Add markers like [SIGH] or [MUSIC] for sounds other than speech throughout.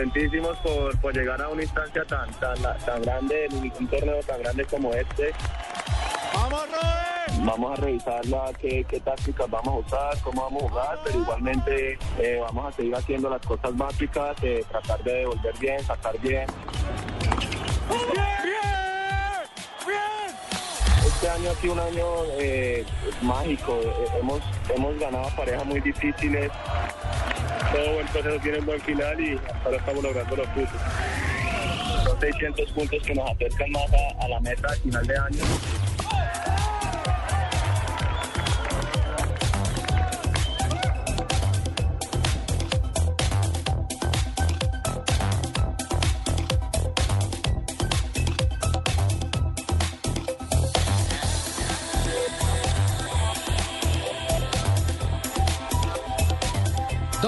Contentísimos por, por llegar a una instancia tan, tan, tan grande, en un torneo tan grande como este. Vamos a revisar la, qué, qué tácticas vamos a usar, cómo vamos a jugar, pero igualmente eh, vamos a seguir haciendo las cosas básicas, eh, tratar de devolver bien, sacar bien. Este año ha sido un año eh, mágico, eh, hemos, hemos ganado parejas muy difíciles, todo buen proceso tiene un buen final y ahora estamos logrando los puntos. Son 600 puntos que nos acercan más a, a la meta al final de año.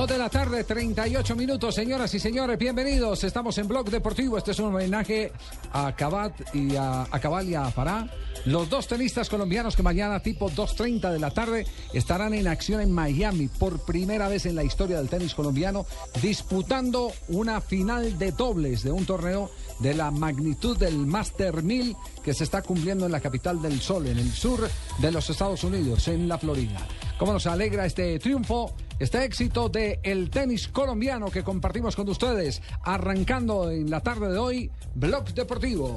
De la tarde, 38 minutos, señoras y señores, bienvenidos. Estamos en Blog Deportivo. Este es un homenaje a Cabat y a, a Cabal y a Fará. Los dos tenistas colombianos que mañana tipo 2.30 de la tarde estarán en acción en Miami por primera vez en la historia del tenis colombiano, disputando una final de dobles de un torneo de la magnitud del Master 1000 que se está cumpliendo en la capital del sol, en el sur de los Estados Unidos, en la Florida. ¿Cómo nos alegra este triunfo? Este éxito del el tenis colombiano que compartimos con ustedes, arrancando en la tarde de hoy, Blog Deportivo.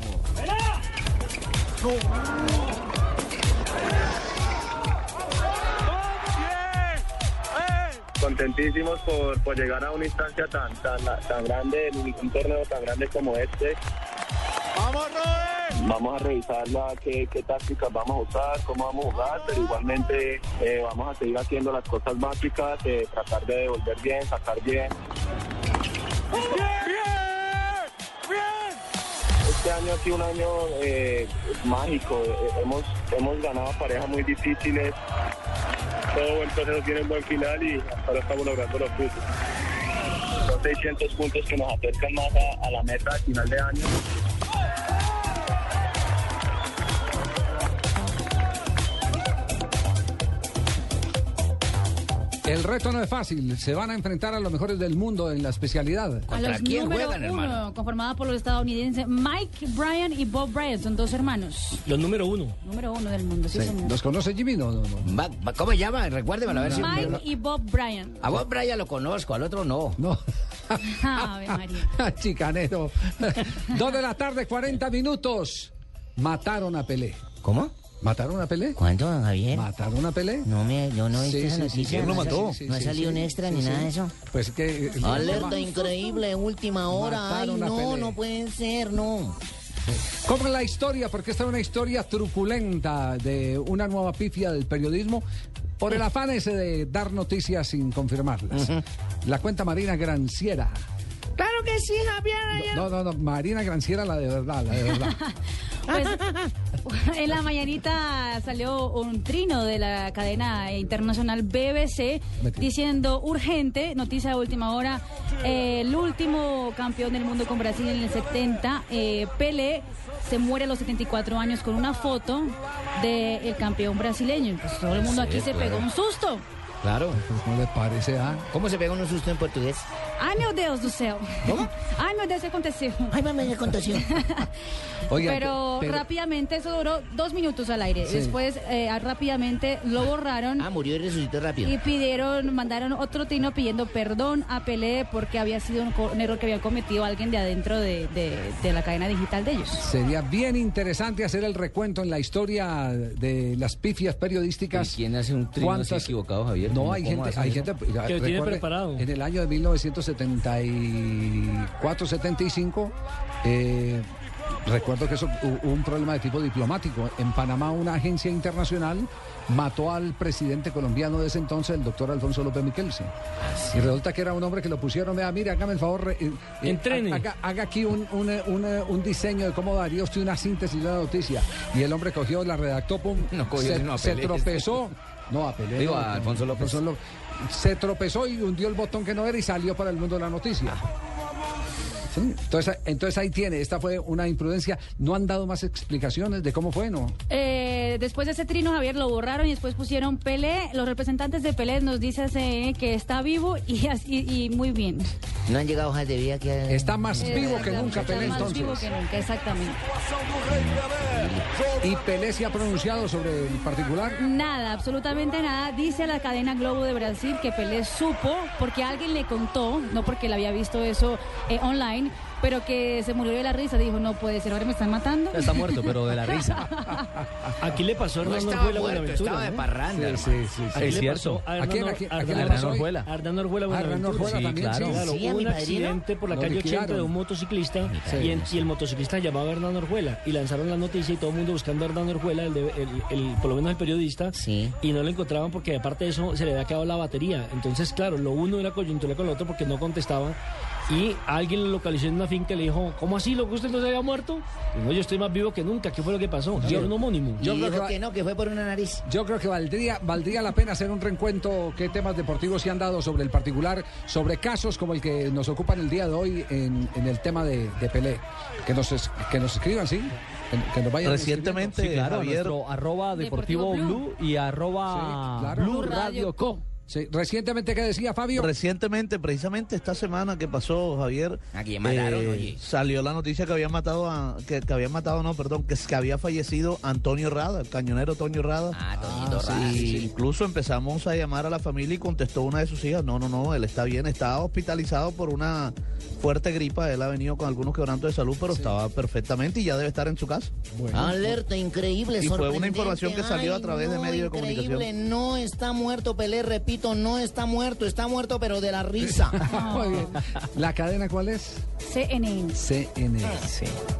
Contentísimos por, por llegar a una instancia tan, tan, tan grande, en un, torneo tan grande como este. Vamos a revisar la, qué, qué tácticas vamos a usar, cómo vamos a jugar, pero igualmente eh, vamos a seguir haciendo las cosas básicas, eh, tratar de devolver bien, sacar bien. Este año ha sido un año eh, mágico, eh, hemos, hemos ganado parejas muy difíciles, todo buen proceso tiene un buen final y ahora estamos logrando los puntos. Son 600 puntos que nos acercan más a, a la meta al final de año. El reto no es fácil, se van a enfrentar a los mejores del mundo en la especialidad. A los número uno, conformada por los estadounidenses Mike Bryan y Bob Bryan, son dos hermanos. Los número uno. Número uno del mundo, sí, Sí. señor. ¿Los conoce Jimmy? No, no, ¿Cómo se llama? Recuérdemelo a ver si... Mike y Bob Bryan. A vos, Brian, lo conozco, al otro no. No. [LAUGHS] Ave María. [LAUGHS] Chicanero. [LAUGHS] Dos de la tarde, 40 minutos. Mataron a Pelé. ¿Cómo? ¿Mataron a Pelé? ¿Cuánto, don Javier? ¿Mataron a Pelé? No me, yo no he visto Sí, esa sí, sí, noticia. ¿quién lo no ha mató? salido- Sí, no ha sí, salido sí, un extra sí, ni sí. nada de eso. Pues que... Alerta increíble, última hora. Ay, no, no puede ser, no. ¿Cómo es la historia? Porque esta es una historia truculenta de una nueva pifia del periodismo por el afán ese de dar noticias sin confirmarlas. La cuenta Marina Granciera. Claro que sí, Javier. No, no, no, Marina Granciera, la de verdad, la de verdad. [LAUGHS] Pues, [LAUGHS] en la mañanita salió un trino de la cadena internacional BBC diciendo urgente, noticia de última hora, eh, el último campeón del mundo con Brasil en el 70, eh, Pelé, se muere a los 74 años con una foto del campeón brasileño. Pues todo el mundo aquí se pegó un susto. Claro. ¿Cómo le parece? ah? ¿Cómo se pega un susto en portugués? Ai, meu Deus do céu. Ai, meu Deus, que aconteceu? Ay, mamá, me aconteció. [LAUGHS] Oiga, Pero, pero- rápidamente, eso duró dos minutos al aire. Sí. Después, eh, rápidamente lo borraron. Ah, murió y resucitó rápido. Y pidieron, mandaron otro trino pidiendo perdón a Pelé porque había sido un, co- un error que había cometido alguien de adentro de, de- de la cadena digital de ellos. Sería bien interesante hacer el recuento en la historia de las pifias periodísticas. ¿Y quién hace un trino así ¿Cuántas- equivocado, Javier? No, ¿Cómo- hay cómo gente, hacen hay eso? gente Que lo tiene recuerde, preparado. En el año de 1974-75, eh, recuerdo que eso hu- hubo un problema de tipo diplomático. En Panamá, una agencia internacional mató al presidente colombiano de ese entonces, el doctor Alfonso López Miquelsen. Ah, Y resulta que era un hombre que lo pusieron, vea, mire, hágame el favor, eh, eh, Entrene. haga, haga aquí un, un, eh, un, un diseño de cómo daría usted una síntesis de la noticia. Y el hombre cogió, la redactó, pum, No cogió se, a se tropezó. [LAUGHS] No, a Pelé. Digo, no, a no, Alfonso López. López. Se tropezó y hundió el botón que no era y salió para el mundo la noticia. Sí, Entonces, entonces ahí tiene, esta fue una imprudencia. No han dado más explicaciones de cómo fue, ¿no? Eh, después de ese trino, Javier, lo borraron y después pusieron Pelé. Los representantes de Pelé nos dicen eh, que está vivo y, [LAUGHS] así- y muy bien. No han llegado hojas de vida que... Está más vivo que nunca está Pelé más entonces. vivo que nunca, exactamente. ¿Y Pelé se ha pronunciado sobre el particular? Nada, absolutamente nada. Dice la cadena Globo de Brasil que Pelé supo porque alguien le contó, no porque él había visto eso eh, online, pero que se murió de la risa. Dijo, no puede ser, ahora me están matando. Está muerto, pero de la [LAUGHS] risa. Aquí le pasó a Hernán Orjuela Buenaventura. estaba de ¿no? parranda. Sí, sí, sí. Aquí Es le cierto. pasó a ¿A Hernán? Orjuela. A Hernán Orjuela Ah, Buenaventura. Sí, también, claro. Sí, hubo un accidente por la calle 80 de un motociclista y, en- sí. y el motociclista llamaba a Hernán Orjuela y lanzaron la noticia y todo el mundo buscando a Hernán Orjuela, el, de- el- el- por lo menos el periodista, Sí. y no lo encontraban porque aparte de eso se le había acabado la batería. Entonces, claro, lo uno era coyuntura con lo otro porque no contestaba y alguien lo localizó en una finca y le dijo, ¿cómo así, loco, usted no se había muerto? Y no, yo estoy más vivo que nunca, ¿qué fue lo que pasó? Y era un homónimo. Y Yo creo dijo que no, que fue por una nariz. Yo creo que valdría, valdría la pena hacer un reencuentro qué temas deportivos se han dado sobre el particular, sobre casos como el que nos ocupan el día de hoy en, en el tema de, de Pelé. Que nos, es- que nos escriban, ¿sí? Que, que nos vayan Recientemente. Sí, claro, Javier, nuestro arroba deportivo, Deportivo blue y arroba Sí, claro. blue Blue radio Radio co. Sí, recientemente, ¿qué decía Fabio? recientemente, precisamente esta semana que pasó, Javier, ¿A quién mataron, eh, oye? salió la noticia que habían matado a, que, que habían matado, no, perdón, que, que había fallecido Antonio Rada, el cañonero Antonio Rada. Ah, Toñito Sí, Rada. Incluso empezamos a llamar a la familia y contestó una de sus hijas, no, no, no, él está bien, está hospitalizado por una fuerte gripa, él ha venido con algunos quebrantos de salud, pero estaba perfectamente y ya debe estar en su casa. Alerta, increíble, Y fue una información que salió a través de medios de increíble, comunicación. No está muerto, Pelé, repito, no está muerto, está muerto, pero de la risa. [LAUGHS] Muy bien. ¿La cadena cuál es? CNN. CNN.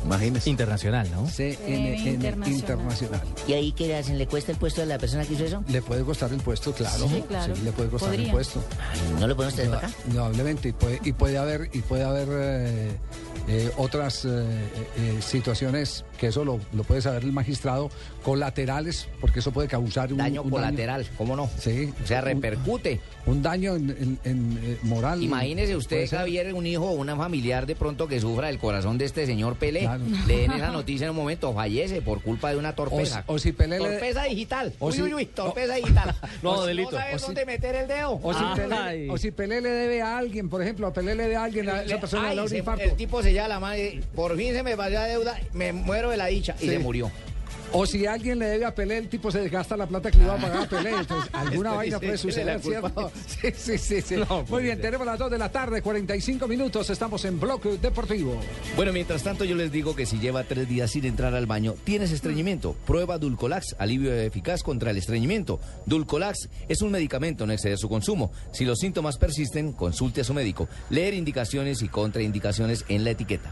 Imagínese. Internacional, ¿no? CNN Internacional. Internacional. ¿Y ahí qué le hacen? ¿Le cuesta el puesto de la persona que hizo eso? Le puede costar el puesto, claro. Sí, claro. le puede costar el puesto. Ay, ¿No lo ustedes para acá? Indudablemente, y puede, y puede haber, y puede haber eh, eh, otras eh, eh, situaciones que eso lo, lo puede saber el magistrado, colaterales, porque eso puede causar un Daño un colateral, ¿cómo no? Sí. O sea, repercute. Un, daño en, en- en, eh, moral. Imagínese usted. Javier, un hijo o una familiar de pronto que sufra del corazón de este señor Pelé. Claro. Le den esa [LAUGHS] noticia en un momento, fallece por culpa de una torpeza. O, o si Pelé le- Torpeza digital. o uy, si- uy, uy, torpeza digital. [LAUGHS] No, O- delito. No sabes O si- dónde meter el dedo. o si. Pelé, o si Pelé le debe a alguien, por ejemplo, a Pelé le debe a alguien, a esa persona ay, le da un se- infarto. el tipo se llama la madre, por fin se me pasó la deuda, me muero de la dicha y se murió. O si alguien le debe a Pelé, el tipo se desgasta la plata que le iba a pagar a Pelé. Entonces, [LAUGHS] alguna Después vaina puede suceder. ¿cierto? [LAUGHS] Sí, sí, sí. sí. Muy bien, tenemos las 2 de la tarde, 45 minutos. Estamos en Bloque Deportivo. Bueno, mientras tanto yo les digo que si lleva tres días sin entrar al baño, tienes estreñimiento. Prueba Dulcolax, alivio eficaz contra el estreñimiento. Dulcolax es un medicamento, no excede su consumo. Si los síntomas persisten, consulte a su médico. Leer indicaciones y contraindicaciones en la etiqueta.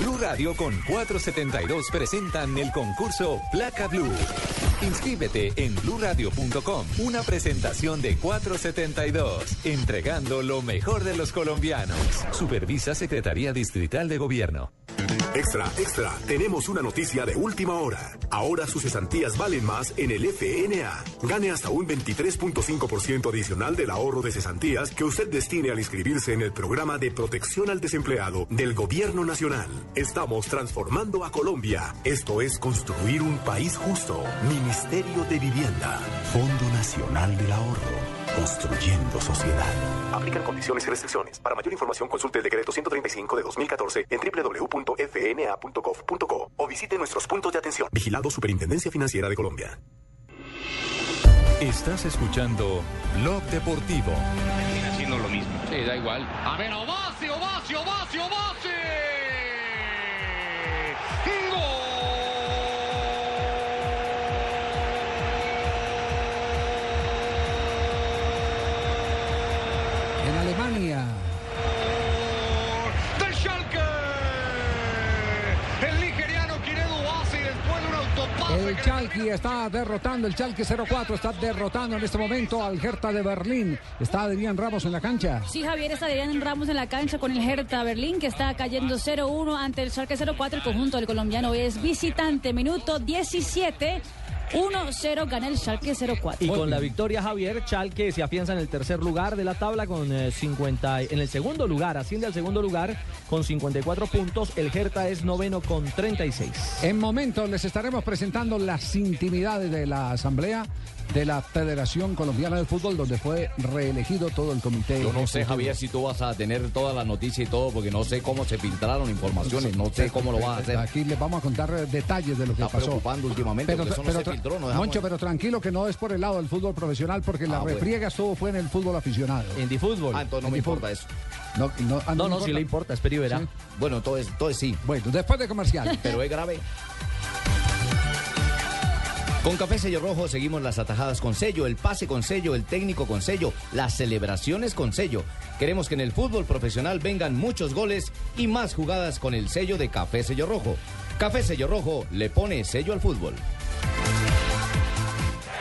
Blue Radio con 472 presentan el concurso Placa Blue. Inscríbete en bluradio.com. Una presentación de 472. Entregando lo mejor de los colombianos. Supervisa Secretaría Distrital de Gobierno. Extra, extra, tenemos una noticia de última hora. Ahora sus cesantías valen más en el FNA. Gane hasta un 23.5% adicional del ahorro de cesantías que usted destine al inscribirse en el programa de protección al desempleado del Gobierno Nacional. Estamos transformando a Colombia. Esto es construir un país justo. Ministerio de Vivienda. Fondo Nacional del Ahorro. Construyendo sociedad. Aplican condiciones y restricciones. Para mayor información consulte el decreto 135 de 2014 en www.fna.gov.co o visite nuestros puntos de atención. Vigilado Superintendencia Financiera de Colombia. Estás escuchando Blog Deportivo. haciendo lo mismo. Sí, da igual. A ver, Ovacio, Ovacio, Ovacio, En Alemania. Del Schalke. El nigeriano Kiredu Ovacio después de un autopase. El Chalki está derrotando, el Chalki 04 está derrotando en este momento al Hertha de Berlín. Está Adrián Ramos en la cancha. Sí, Javier está Adrián Ramos en la cancha con el Hertha Berlín que está cayendo 0-1 ante el Schalke 04. El conjunto del colombiano es visitante. Minuto 17. 1-0 gana el Schalke 04. Y con la victoria Javier, Chalke se afianza en el tercer lugar de la tabla con eh, 50, en el segundo lugar, asciende al segundo lugar con 54 puntos, el Hertha es noveno con 36. En momentos les estaremos presentando las intimidades de la asamblea de la Federación Colombiana de Fútbol, donde fue reelegido todo el comité. Yo no sé. Javier, si tú vas a tener toda la noticia y todo, porque no sé cómo se filtraron informaciones, no sé cómo lo vas a hacer. Aquí les vamos a contar detalles de lo que Está pasó. preocupando últimamente, porque eso no se tra- filtró, no Moncho, pero tranquilo que no es por el lado del fútbol profesional, porque la Ah, bueno. refriega estuvo fue en el fútbol aficionado. En Difútbol. Ah, entonces no En me importa eso. No, no, ah, No, no, sí le importa, y verá. Sí. Bueno, entonces, entonces sí, Bueno, después de comercial. [LAUGHS] pero es grave. Con Café Sello Rojo seguimos las atajadas con sello, el pase con sello, el técnico con sello, las celebraciones con sello. Queremos que en el fútbol profesional vengan muchos goles y más jugadas con el sello de Café Sello Rojo. Café Sello Rojo le pone sello al fútbol.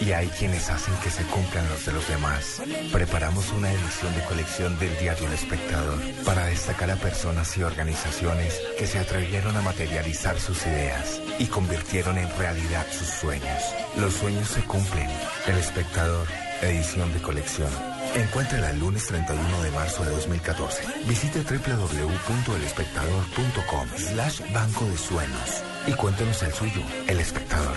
y hay quienes hacen que se cumplan los de los demás. Preparamos una edición de colección del diario El Espectador para destacar a personas y organizaciones que se atrevieron a materializar sus ideas y convirtieron en realidad sus sueños. Los sueños se cumplen. El Espectador, edición de colección. Encuéntrala el lunes 31 de marzo de 2014. Visite www.elespectador.com slash banco de sueños y cuéntenos el suyo, El Espectador.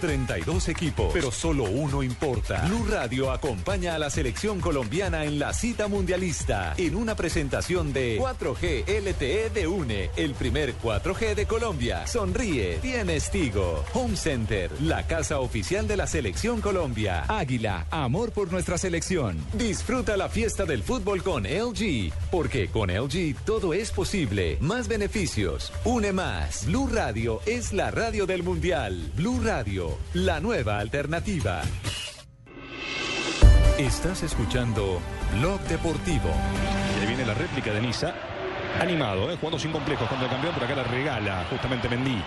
32 equipos, pero solo uno importa. Blue Radio acompaña a la selección colombiana en la cita mundialista en una presentación de 4G LTE de UNE, el primer 4G de Colombia. Sonríe, tienes Tigo. Home Center, la casa oficial de la selección Colombia. Águila, amor por nuestra selección. Disfruta la fiesta del fútbol con LG, porque con LG todo es posible. Más beneficios, une más. Blue Radio es la radio del mundial. Blue Radio, la nueva alternativa. Estás escuchando Blog Deportivo. Y ahí viene la réplica de Niza. Animado, ¿eh? jugando sin complejos contra el campeón, pero acá la regala justamente Mendy.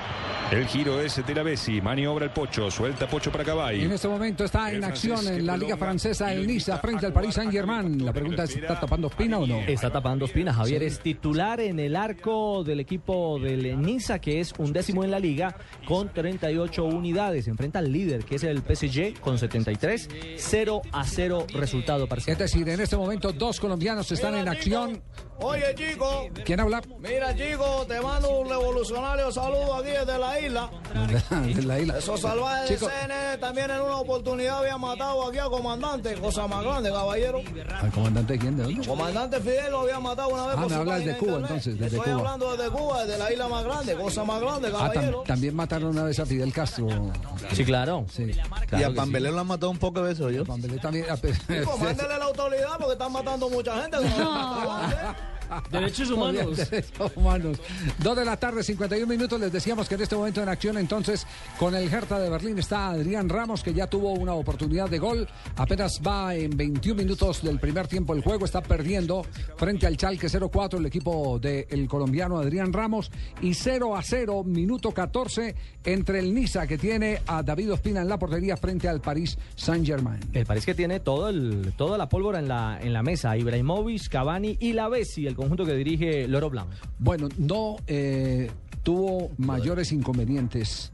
El giro es de la Bessi, maniobra el Pocho, suelta Pocho para Cabay. En este momento está en acción en la Liga Francesa el Niza frente al Paris Saint-Germain. La pregunta es, ¿está tapando Espina o no? Está tapando Espina. Javier Sí. es titular en el arco del equipo del Niza, que es un décimo en la liga, con 38 unidades. Enfrenta al líder, que es el PSG, con 73. 0 a 0 resultado parcial. Es decir, en este momento dos colombianos están en acción. Oye, chico. ¿Quién habla? Mira, chico, te mando un revolucionario saludo aquí desde la isla. [LAUGHS] De la isla. Esos salvajes Chico, de CNN también en una oportunidad habían matado aquí al comandante, cosa más grande, caballero. ¿Al comandante quién? ¿De dónde? Comandante Fidel lo había matado una vez Ah, por me su hablas de Cuba, internet. entonces, desde Estoy Cuba. hablando desde Cuba, desde la isla más grande, cosa más grande, Ah, tam- caballero. también mataron una vez a Fidel Castro. Sí, claro. Sí. Y a Pambelé lo han matado un poco de veces, yo. Pambelé también. Chico, [LAUGHS] mándele la autoridad porque están matando mucha gente. no. [LAUGHS] Derechos humanos. derechos humanos. Dos de la tarde, 51 minutos. Les decíamos que en este momento en acción, entonces, con el Hertha de Berlín está Adrián Ramos, que ya tuvo una oportunidad de gol. Apenas va en 21 minutos del primer tiempo el juego. Está perdiendo frente al Chalque 0-4 el equipo del colombiano Adrián Ramos. Y 0 a 0, minuto 14, entre el Niza, que tiene a David Ospina en la portería, frente al París Saint-Germain. El París que tiene todo el, toda la pólvora en la, en la mesa. Ibrahimovic, Cavani y la Bessi, el conjunto que dirige Loro Blanc. Bueno, no eh, tuvo mayores inconvenientes.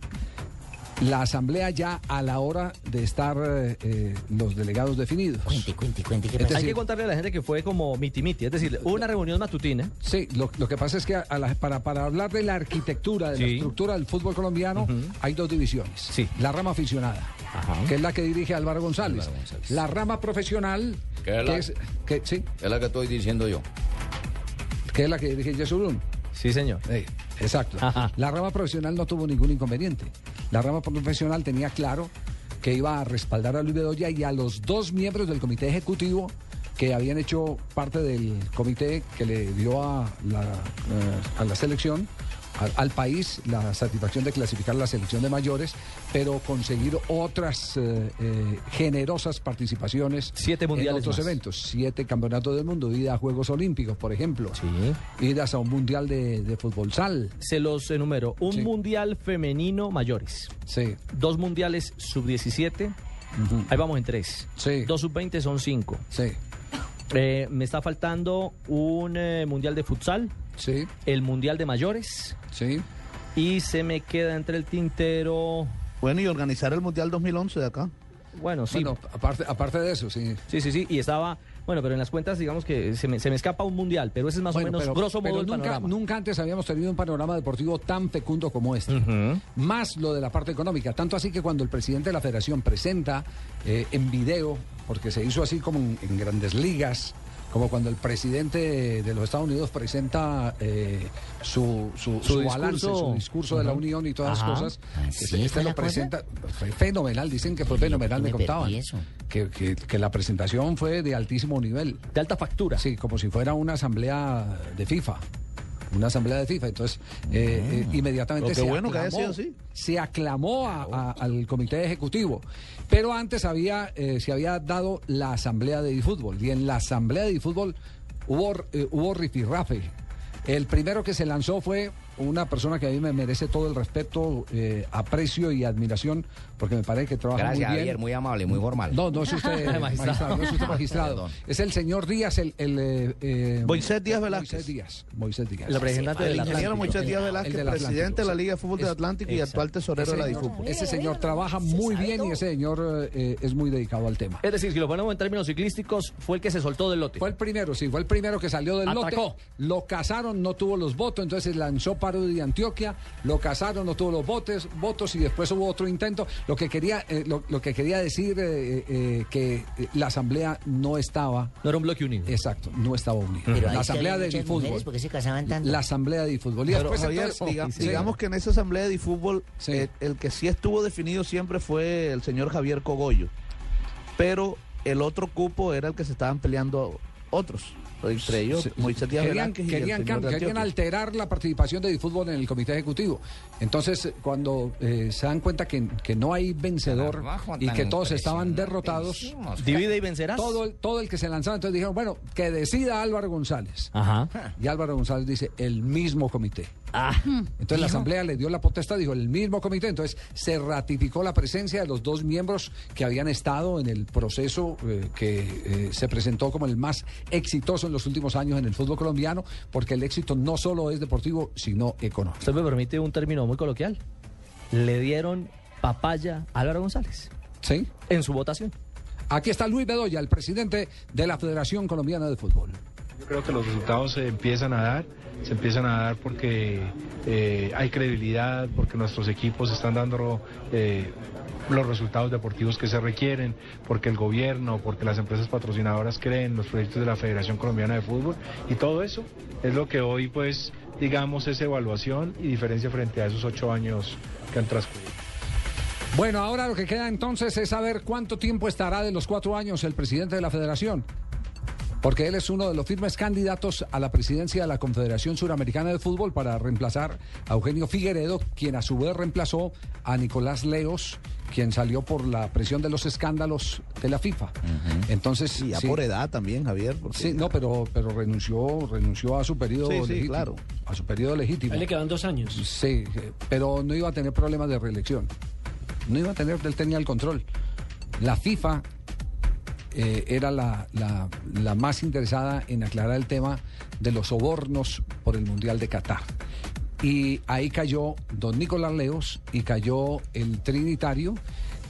La asamblea ya a la hora de estar eh, eh, los delegados definidos. Cuente, cuente, cuente. Hay que contarle a la gente que fue como miti-miti, es decir, hubo una reunión matutina. Sí, lo, lo que pasa es que a la- para, para hablar de la arquitectura, de la Sí. estructura del fútbol colombiano, hay dos divisiones. La rama aficionada, que es la que dirige Álvaro González. La rama profesional, Que que es la- es, que, sí, Es la que estoy diciendo yo. Que es la que dirige Yesurún. Sí, señor. exacto. La rama profesional no tuvo ningún inconveniente. La rama profesional tenía claro que iba a respaldar a Luis Bedoya y a los dos miembros del comité ejecutivo que habían hecho parte del comité que le dio a la, eh, a la selección, al, al país, la satisfacción de clasificar la selección de mayores, pero conseguir otras eh, eh, generosas participaciones Siete mundiales en otros más. eventos. Siete campeonatos del mundo, ida a Juegos Olímpicos, por ejemplo. Idas a un mundial de, de fútbol sal. Se los enumero. Un Sí. mundial femenino mayores. Sí. Dos mundiales sub-17. Ahí vamos en tres. Sí. Dos sub-20 son cinco. Sí. Eh, me está faltando un mundial de futsal. Sí. El mundial de mayores. Sí. Y se me queda entre el tintero. Bueno, y organizar el Mundial 2011 de acá. Bueno, sí. Bueno, aparte, aparte de eso, sí. Sí, sí, sí. Y estaba. Bueno, pero en las cuentas, digamos que se me, se me escapa un mundial, pero ese es más Bueno, o menos, pero- grosso pero modo, el nunca, panorama. nunca antes habíamos tenido un panorama deportivo tan fecundo como este. Más lo de la parte económica. Tanto así que cuando el presidente de la federación presenta eh, en video, porque se hizo así como en, en grandes ligas, como cuando el presidente de los Estados Unidos presenta eh, su, su, Su su balance, discurso. su discurso de la. Unión y todas las cosas. ¿Ah, este, este lo cosa? presenta. Fue fenomenal, dicen que fue fenomenal, me, contaban. eso. Que, que- que la presentación fue de altísimo nivel. De alta factura. Sí, como si fuera una asamblea de FIFA. Una asamblea de FIFA. Entonces, eh, eh, inmediatamente Pero qué se, bueno aclamó, sido así. se aclamó a- a- al comité ejecutivo. Pero antes había, eh, se había dado la asamblea de difútbol. Y en la asamblea de difútbol hubo, eh, hubo rifirrafe. El primero que se lanzó fue una persona que a mí me merece todo el respeto, eh, aprecio y admiración, porque me parece que trabaja Gracias, muy bien. Javier, muy amable, muy formal. No, no es usted [LAUGHS] Magistrado. no es usted magistrado. Es el señor Díaz, el... el eh, eh, Moisés Díaz Velázquez. Moisés Díaz. Moisés Díaz. El representante del ingeniero Moisés Díaz El Velázquez, presidente de la. Liga de Fútbol del Es- Atlántico y actual tesorero de la DIFútbol. Ese señor trabaja muy bien y ese señor eh, es muy dedicado al tema. Es decir, si lo ponemos en términos ciclísticos, fue el que se soltó del lote. Fue el primero, sí, fue el primero que salió del Atacó. lote. Lo casaron, no tuvo los votos, entonces lanzó paro de Antioquia, lo casaron, no tuvo los votos, votos y después hubo otro intento. Lo que quería, eh, lo, lo que quería decir eh, eh, que la asamblea no estaba. No era un bloque unido. Exacto, no estaba unido. Pero la asamblea de fútbol. ¿por qué se casaban tanto? La asamblea de fútbol. Y Pero, después Javier, entonces, diga- sí. digamos que en esa asamblea de fútbol, eh, el que sí estuvo definido siempre fue el señor Javier Cogollo. Pero el otro cupo era el que se estaban peleando otros. Entre ellos, Moisés Díaz querían, Velázquez querían alterar la participación de fútbol en el comité ejecutivo. Entonces, cuando eh, se dan cuenta que, que no hay vencedor y que todos estaban derrotados. Divide y vencerás. todo el, todo el que se lanzaba, entonces dijeron, bueno, que decida Álvaro González. Ajá. Y Álvaro González dice, el mismo comité. Ah. Entonces la Asamblea le dio la potestad, dijo, el mismo comité. Entonces se ratificó la presencia de los dos miembros que habían estado en el proceso eh, que eh, se presentó como el más exitoso en los últimos años en el fútbol colombiano, porque el éxito no solo es deportivo, sino económico. Usted me permite un término muy coloquial. Le dieron papaya a Álvaro González. Sí. En su votación. Aquí está Luis Bedoya, el presidente de la Federación Colombiana de Fútbol. Yo creo que los resultados se empiezan a dar, se empiezan a dar porque eh, hay credibilidad, porque nuestros equipos están dando eh, los resultados deportivos que se requieren, porque el gobierno, porque las empresas patrocinadoras creen en los proyectos de la Federación Colombiana de Fútbol y todo eso es lo que hoy pues digamos es evaluación y diferencia frente a esos ocho años que han transcurrido. Bueno, ahora lo que queda entonces es saber cuánto tiempo estará de los cuatro años el presidente de la federación. Porque él es uno de los firmes candidatos a la presidencia de la Confederación Suramericana de Fútbol para reemplazar a Eugenio Figueredo, quien a su vez reemplazó a Nicolás Leos, quien salió por la presión de los escándalos de la FIFA. Entonces, Y ya sí. por edad también, Javier. porque- Sí, no, pero, pero renunció, renunció a su periodo Sí, sí, legítimo. claro. A su periodo legítimo. A él le quedan dos años. Sí, pero no iba a tener problemas de reelección. No iba a tener, él tenía el control. La FIFA eh, era la, la- la más interesada en aclarar el tema de los sobornos por el Mundial de Qatar. Y ahí cayó don Nicolás Leos y cayó el Trinitario,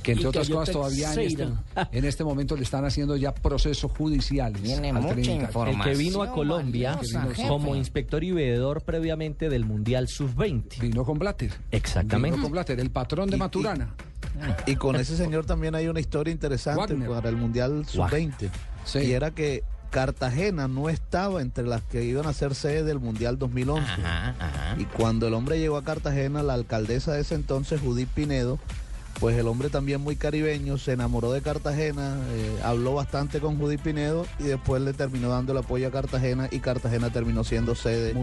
que entre otras cosas todavía en este, en este momento le están haciendo ya procesos judiciales. Tiene al mucha Trinitario. información. El que vino a Colombia valiosa, como inspector y veedor previamente del Mundial Sub-20. Vino con Blatter. Exactamente. Vino con Blatter, el patrón de Maturana. Y [LAUGHS] con ese señor también hay una historia interesante Wagner. para el Mundial Sub-20. Sí. Y era que Cartagena no estaba entre las que iban a ser sede del Mundial 2011. Y cuando el hombre llegó a Cartagena, la alcaldesa de ese entonces, Judith Pinedo, pues el hombre también muy caribeño, se enamoró de Cartagena, eh, habló bastante con Judith Pinedo y después le terminó dando el apoyo a Cartagena y Cartagena terminó siendo sede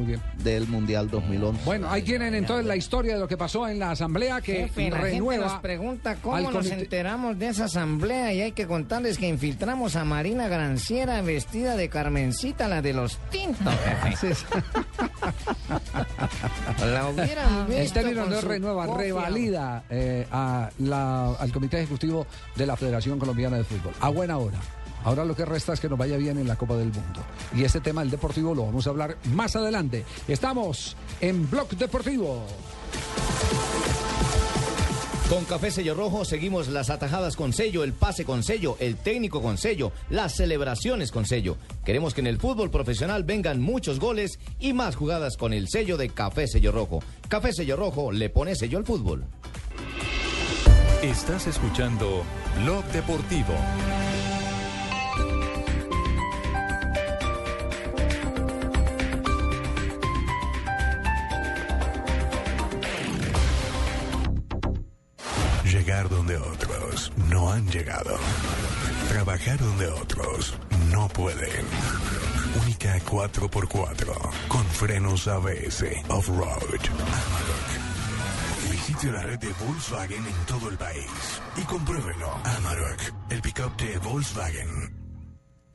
del Mundial 2011. Bueno, ahí tienen entonces la historia de lo que pasó en la asamblea que Jefe, la gente renueva. nos pregunta al cómo nos enteramos de esa asamblea y hay que contarles que infiltramos a Marina Granciera vestida de Carmencita, la de los tintos, jefe. La hubieran [LAUGHS] En visto renueva, revalida eh, a al Comité Ejecutivo de la Federación Colombiana de Fútbol. A buena hora. Ahora lo que resta es que nos vaya bien en la Copa del Mundo. Y este tema del deportivo lo vamos a hablar más adelante. Estamos en Blog Deportivo. Con Café Sello Rojo seguimos las atajadas con sello, el pase con sello, el técnico con sello, las celebraciones con sello. Queremos que en el fútbol profesional vengan muchos goles y más jugadas con el sello de Café Sello Rojo. Café Sello Rojo le pone sello al fútbol. Estás escuchando Blog Deportivo. Llegar donde otros no han llegado. Trabajar donde otros no pueden. Única 4x4 con frenos ABS off-road. La red de Volkswagen en todo el país y compruébelo. Amarok, el pickup de Volkswagen.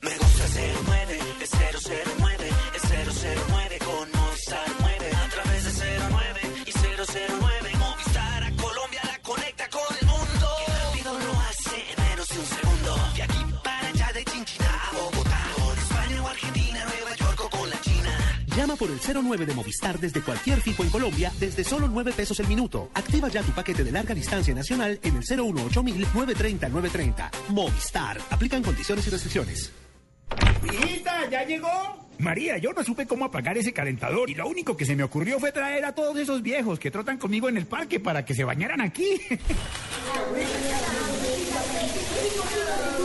Me gusta 09, es 009, es 009 con Movistar 9. A través de 09 y 009, Llama por el 09 de Movistar desde cualquier fijo en Colombia desde solo 9 pesos el minuto. Activa ya tu paquete de larga distancia nacional en el 018 930 930. Movistar. Aplican condiciones y restricciones. Hijita, ¿ya llegó? María, yo no supe cómo apagar ese calentador y lo único que se me ocurrió fue traer a todos esos viejos que trotan conmigo en el parque para que se bañaran aquí. [LAUGHS]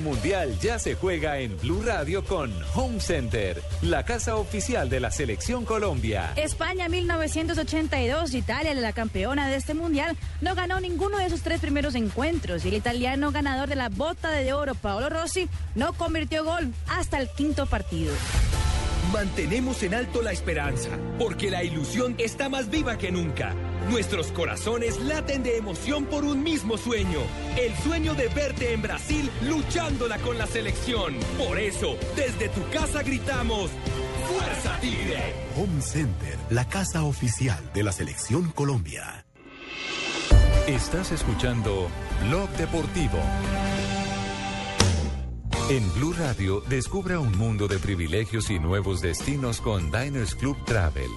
El Mundial ya se juega en Blue Radio con Home Center, la casa oficial de la Selección Colombia. España 1982, Italia, la campeona de este mundial, no ganó ninguno de sus tres primeros encuentros y el italiano ganador de la bota de oro, Paolo Rossi, no convirtió gol hasta el quinto partido. Mantenemos en alto la esperanza, porque la ilusión está más viva que nunca. Nuestros corazones laten de emoción por un mismo sueño, el sueño de verte en Brasil luchándola con la selección. Por eso, desde tu casa gritamos, ¡Fuerza Tigre! Home Center, la casa oficial de la Selección Colombia. Estás escuchando Blog Deportivo. En Blue Radio, descubra un mundo de privilegios y nuevos destinos con Diners Club Travel.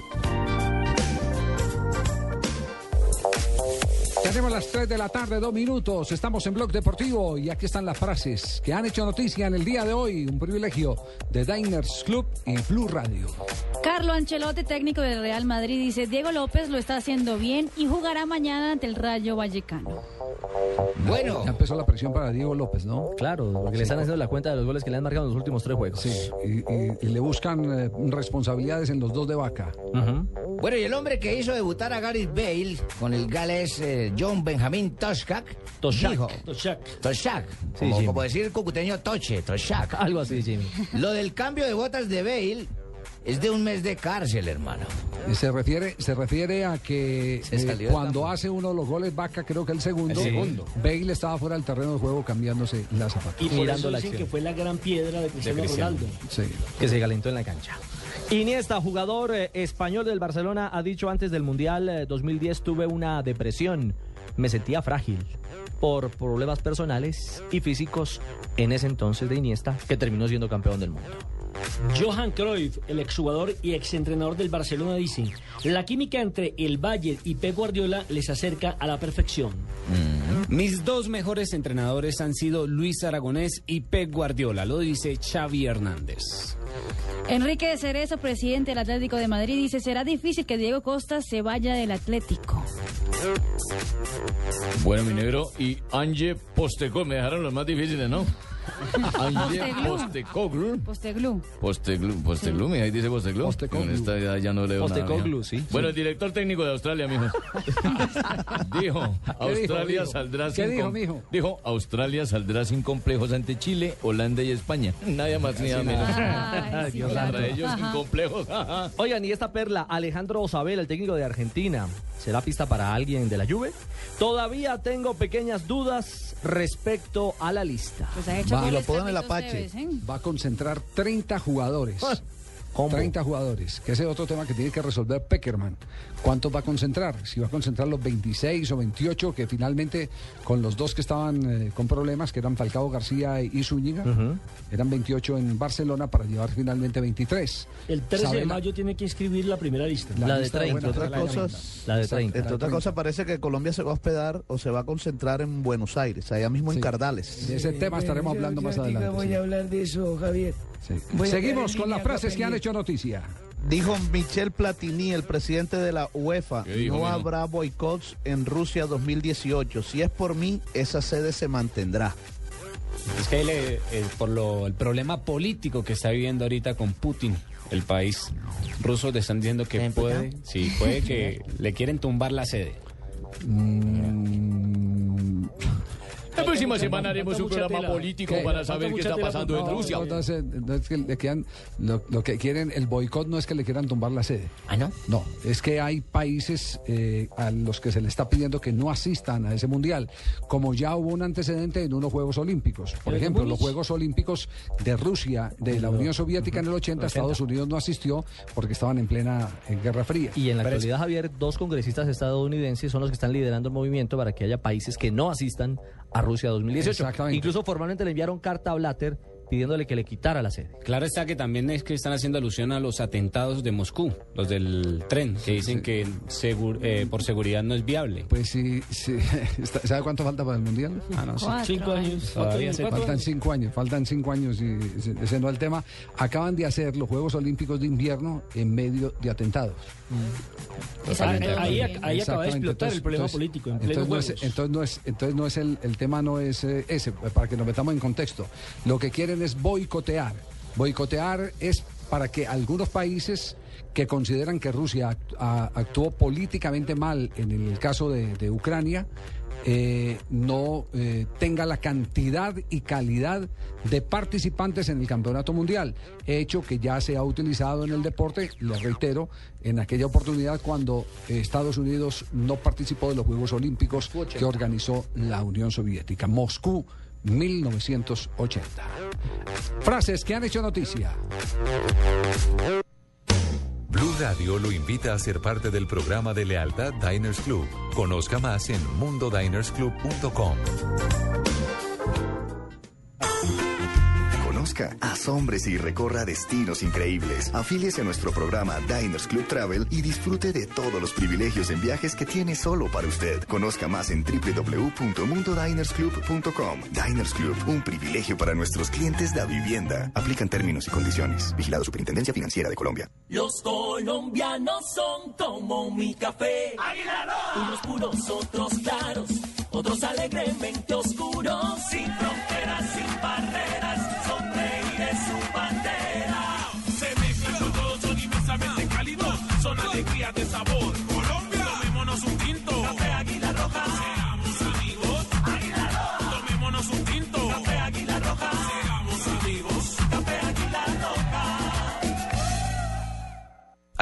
Tenemos las 3 de la tarde, dos minutos. Estamos en Blog Deportivo y aquí están las frases que han hecho noticia en el día de hoy. Un privilegio de Diners Club y Blue Radio. Carlo Ancelotti, técnico del Real Madrid, dice, Diego López lo está haciendo bien y jugará mañana ante el Rayo Vallecano. Bueno. Ya empezó la presión para Diego López, ¿no? Claro, porque le están haciendo la cuenta de los goles que le han marcado en los últimos tres juegos. Sí, y, y- y le buscan eh, responsabilidades en los dos de vaca. Bueno, y el hombre que hizo debutar a Gareth Bale con el galés eh, John Benjamin Toshak, Toshak. dijo, Toshak. Toshak, Sí, como, como decir cucuteño Toche, Toshak. Algo así, Jimmy. Lo del cambio de botas de Bale es de un mes de cárcel, hermano. Y se refiere, se refiere a que eh, cuando hace uno de los goles vaca, creo que el segundo, El segundo. Bale estaba fuera del terreno de juego cambiándose las zapatas. Y por Mirando eso la dicen acción. que fue la gran piedra de Cristiano, Cristiano. Ronaldo. Sí. que se calentó en la cancha. Iniesta, jugador eh, español del Barcelona, ha dicho antes del Mundial eh, 2010 tuve una depresión, me sentía frágil por problemas personales y físicos en ese entonces de Iniesta, que terminó siendo campeón del mundo. Johan Cruyff, el exjugador y exentrenador del Barcelona, dice: La química entre el Bayern y Pep Guardiola les acerca a la perfección. Mis dos mejores entrenadores han sido Luis Aragonés y Pep Guardiola, lo dice Xavi Hernández. Enrique Cerezo, presidente del Atlético de Madrid, dice, será difícil que Diego Costa se vaya del Atlético. Bueno, mi negro, y Ange Postecoglu, me dejaron los más difíciles, ¿no? Postecoglu. Posteglu, Posteglu, mi ahí dice Posteglu. Postecoglu. Con esta edad ya no leo nada. Postecoglu, sí. Bueno, el director técnico de Australia, mijo. [LAUGHS] dijo, Australia dijo? saldrá ¿Qué sin dijo, mijo? Dijo, Australia saldrá sin complejos ante Chile, Holanda y España. [LAUGHS] Nada más ni nada menos. Ay, sí, Contra claro. ellos sin complejos. Oigan, y esta perla, Alejandro Osabel, el técnico de Argentina, ¿será pista para alguien de la Juve? Todavía tengo pequeñas dudas respecto a la lista. Pues ha hecho Va, y lo ponen el Apache. ¿eh? Va a concentrar 30 jugadores. ¿Cómo? 30 jugadores, que ese es otro tema que tiene que resolver Peckerman. ¿Cuántos va a concentrar? Si va a concentrar los 26 o 28, que finalmente con los dos que estaban eh, con problemas, que eran Falcao García y Zúñiga, eran 28 en Barcelona para llevar finalmente 23. El 13 de mayo tiene que inscribir la primera lista. La La de lista 30. buena, Entre otras la de cosas, La de exacto, 30. entre otras cosas parece que Colombia se va a hospedar o se va a concentrar en Buenos Aires, allá mismo Sí. en Cardales. De ese tema estaremos hablando más adelante. Voy sí. a hablar de eso, Javier. Sí. Seguimos con las frases que han hecho noticia. Dijo Michel Platini, el presidente de la UEFA, ¿Qué dijo, no habrá boicots en Rusia 2018. Si es por mí, esa sede se mantendrá. Es que le- eh, por lo, el problema político que está viviendo ahorita con Putin, el país ruso, le están diciendo que puede, sí, puede [LAUGHS] que le quieren tumbar la sede. Mm, La próxima semana haremos un programa político ¿Qué? para saber qué está pasando en No, Rusia. No, no, es, no es que le quieran, lo, lo que quieren, el boicot no es que le quieran tumbar la sede. ¿Ah, no? No, es que hay países eh, a los que se le está pidiendo que no asistan a ese mundial, como ya hubo un antecedente en unos Juegos Olímpicos. Por ¿El de ejemplo, los Juegos Olímpicos de Rusia, de la Unión Soviética en el 80, Estados Unidos no asistió porque estaban en plena eh, Guerra Fría. Y en la Pero es- actualidad, Javier, dos congresistas estadounidenses son los que están liderando el movimiento para que haya países que no asistan a Rusia 2018. Exactamente. Incluso formalmente le enviaron carta a Blatter pidiéndole que le quitara la sede. Claro está que también es que están haciendo alusión a los atentados de Moscú, los del tren, que dicen que segur- eh, por seguridad no es viable. Pues sí, sí. [LAUGHS] ¿Sabe cuánto falta para el mundial? Ah, no sé. Cuatro. Cinco años. Todavía Cuatro, se cuatro. Faltan cinco años, faltan cinco años y ese no es el tema. Acaban de hacer los Juegos Olímpicos de invierno en medio de atentados. Exacto. Ahí- ahí acaba de explotar el problema político, en Entonces no, es, Juegos. entonces no es, entonces no es el, el tema no es eh, ese, para que nos metamos en contexto. Lo que quieren es boicotear. Boicotear es para que algunos países que consideran que Rusia actuó políticamente mal en el caso de, de Ucrania, eh, no eh, tenga la cantidad y calidad de participantes en el campeonato mundial, hecho que ya se ha utilizado en el deporte, lo reitero, en aquella oportunidad cuando Estados Unidos no participó de los Juegos Olímpicos que organizó la Unión Soviética, Moscú 1980. Frases que han hecho noticia. Blue Radio lo invita a ser parte del programa de lealtad Diners Club. Conozca más en mundodinersclub.com. Conozca, asómbrese y recorra destinos increíbles. Afíliese a nuestro programa Diners Club Travel y disfrute de todos los privilegios en viajes que tiene solo para usted. Conozca más en www.mundodinersclub.com. Diners Club, un privilegio para nuestros clientes de vivienda. Aplican términos y condiciones. Vigilado Superintendencia Financiera de Colombia. Los colombianos son como mi café. Unos puros, otros claros, otros alegremente oscuros. Sin fronteras,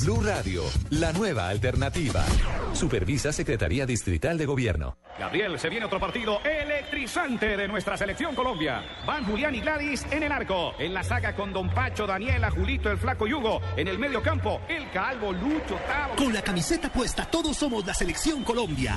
Blue Radio, la nueva alternativa. Supervisa Secretaría Distrital de Gobierno. Gabriel, se viene otro partido electrizante de nuestra selección Colombia. Van Julián y Gladys en el arco. En la saga con Don Pacho, Daniela, Julito, el Flaco Yugo. En el medio campo, el Calvo, Lucho, Tavo. Con la camiseta puesta, todos somos la selección Colombia.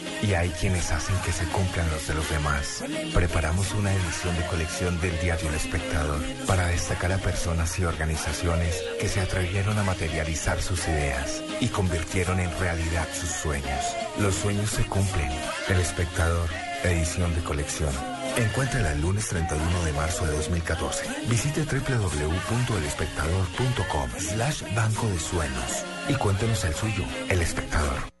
y hay quienes hacen que se cumplan los de los demás. Preparamos una edición de colección del diario El Espectador para destacar a personas y organizaciones que se atrevieron a materializar sus ideas y convirtieron en realidad sus sueños. Los sueños se cumplen. El Espectador, edición de colección. Encuéntrala el lunes 31 de marzo de 2014. Visite www.elespectador.com slash banco de sueños y cuéntenos el suyo, El Espectador.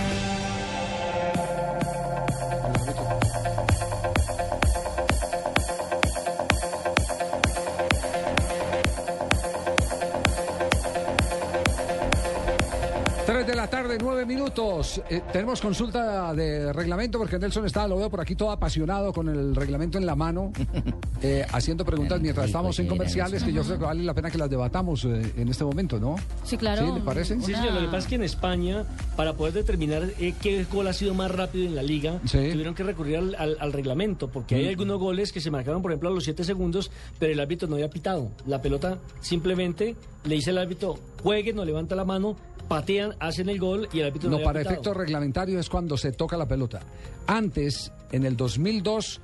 9 minutos. Eh, tenemos consulta de reglamento porque Nelson está, lo veo por aquí todo apasionado con el reglamento en la mano, [LAUGHS] eh, haciendo preguntas mientras estamos en comerciales que yo creo que vale la pena que las debatamos eh, en este momento, ¿no? Sí, claro. ¿Sí, le parece? Sí, señor, lo que pasa es que en España, para poder determinar eh, qué gol ha sido más rápido en la liga, Sí. tuvieron que recurrir al, al- al reglamento, porque hay Mm. algunos goles que se marcaron, por ejemplo, a los 7 segundos, pero el árbitro no había pitado. La pelota simplemente le dice al árbitro, juegue, no levanta la mano, patean, hacen el gol y el árbitro no, No, para pitado. efecto reglamentario es cuando se toca la pelota. Antes, en el 2002,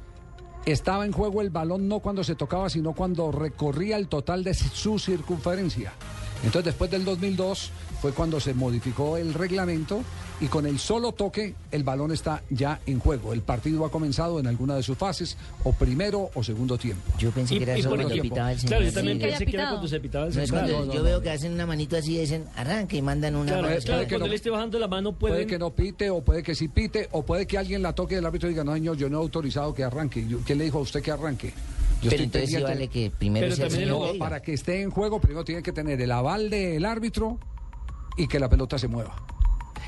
estaba en juego el balón no cuando se tocaba, sino cuando recorría el total de su circunferencia. Entonces, después del 2002 fue cuando se modificó el reglamento y con el solo toque el balón está ya en juego. El partido ha comenzado en alguna de sus fases, o primero o segundo tiempo. Yo pensé Y- que era y eso cuando ejemplo, pitaba el claro, yo también Sí. pensé que era cuando se pitaba el No es central. cuando No, no, yo no. veo que hacen una manito así y dicen arranque y mandan una Claro, mano. es claro, que cuando no- le esté bajando la mano Puede pueden... que no pite o puede que sí pite o puede que alguien la toque y el árbitro diga, no señor, yo no he autorizado que arranque. Yo- ¿Quién le dijo a usted que arranque? Yo Pero entonces sí vale que primero sea el señor No, Veiga. para que esté en juego primero tiene que tener el aval del árbitro y que la pelota se mueva.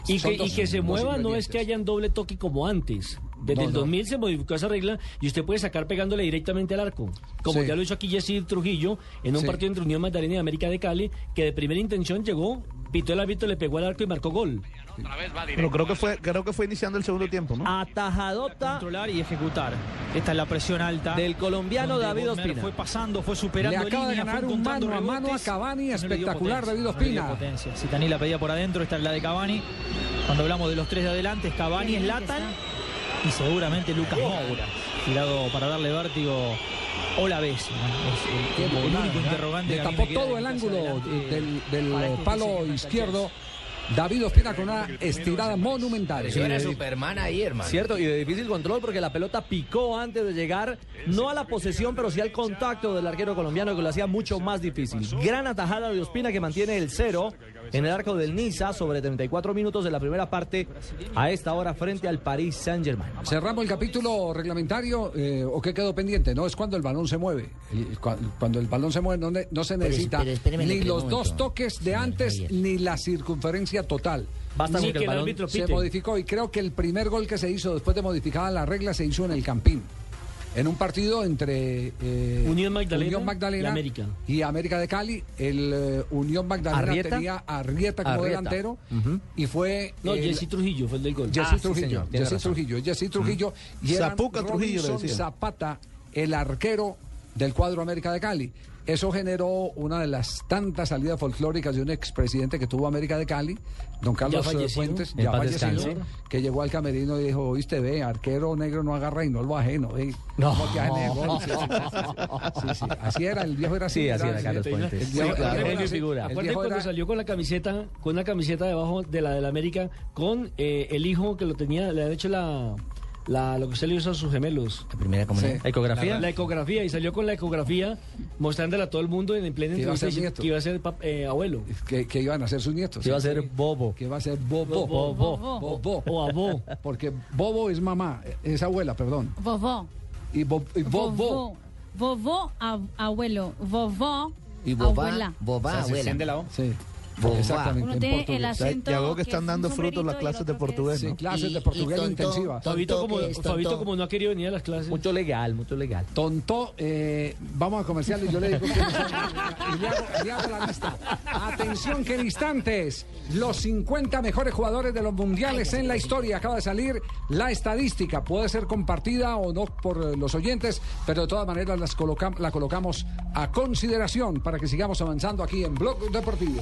Y que, y que se mueva no es que hayan doble toque como antes. Desde No, el no. 2000 se modificó esa regla y usted puede sacar pegándole directamente al arco. Como Sí. ya lo hizo aquí Jesse Trujillo en un Sí. partido entre Unión Magdalena y América de Cali, que de primera intención llegó, pitó el árbitro, le pegó al arco y marcó gol. Pero creo que fue, creo que fue iniciando el segundo tiempo, ¿no? Atajadota controlar y ejecutar. Esta es la presión alta. del colombiano David Ospina. Fue pasando, fue Le superando acaba de línea, ganar fue un mano a mano a rebotes, Cavani, no le espectacular David le Ospina. potencia. Zitaní la pedía por adentro, esta es la de Cavani. Cuando hablamos de los tres de adelante, es Cavani, es Latan y seguramente Lucas Moura. Tirado para darle vértigo o la vez. Es el, el- el único interrogante Le tapó todo el ángulo adelante del, este palo izquierdo. David Ospina con una estirada monumental. Yo era Superman ahí, hermano. Cierto, y de difícil control porque la pelota picó antes de llegar, no a la posesión, pero sí al contacto del arquero colombiano que lo hacía mucho más difícil. Gran atajada de Ospina que mantiene el cero en el arco del Niza sobre 34 minutos de la primera parte a esta hora frente al Paris Saint-Germain. Cerramos el capítulo reglamentario eh, o qué quedó pendiente. No es cuando el balón se mueve. El- cuando el balón se mueve no, ne- no se necesita pero ni los dos toques de antes Javier. ni la circunferencia total. Basta Ni con que el el balón Se modificó y creo que el primer gol que se hizo después de modificada la regla se hizo en el Campín. En un partido entre eh, Unión Magdalena Unión Magdalena y América. y América de Cali. El eh, Unión Magdalena ¿Arrieta? tenía a Arrieta como Arrieta. delantero y fue No, el- Jesse Trujillo fue el del gol. Jesse Ah, sí, Trujillo, señor, tiene Jesse razón. Trujillo, Jesse Trujillo y era Zapuca Trujillo Robinson. Zapata, el arquero del cuadro América de Cali. Eso generó una de las tantas salidas folclóricas de un expresidente que tuvo América de Cali, don Carlos fallecido. Fuentes, En ya fallecido, descanse. que llegó al camerino y dijo, oíste, ve, arquero negro no agarra y no lo ajeno, ve, No. ¿cómo que ajene de gol?" Sí, sí, sí, sí, sí. Así era, el viejo era así. Sí, así era Carlos el Fuentes. viejo- Sí, claro. el era figura. Viejo cuando era- salió con la camiseta, con una camiseta debajo de la del América, con eh, el hijo que lo tenía, le había hecho la, la lo que usted le hizo a sus gemelos. La primera comunión. ¿Ecografía? La ecografía, y salió con la ecografía mostrándole a todo el mundo en plena Que iba a entrevista ser diciendo nieto. que iba a ser eh, abuelo. que, que iban a ser sus nietos. Que iba a ser bobo. Que iba a ser bobo. Bobo. Bobo. Bobo. O abó. Porque bobo es mamá, es abuela, perdón. Vovó. Y, bo- y bobo. Vovó, ab- abuelo. Vovó, Y bobá, abuela. bobá, abuela. Sí. Exactamente. Uno en tiene el acento. Ya veo que es están dando frutos las clases de que portugués, Sí, clases de portugués intensivas. Fabito como, que Fabito no ha querido venir a las clases. Mucho legal, mucho legal. Tonto, eh, vamos a comercial y yo le digo [LAUGHS] le hago, le hago la lista. Atención que en instantes, los 50 mejores jugadores de los mundiales en la historia. Acaba de salir la estadística. Puede ser compartida o no por eh, los oyentes, pero de todas maneras las colocam- la colocamos a consideración para que sigamos avanzando aquí en Blog Deportivo.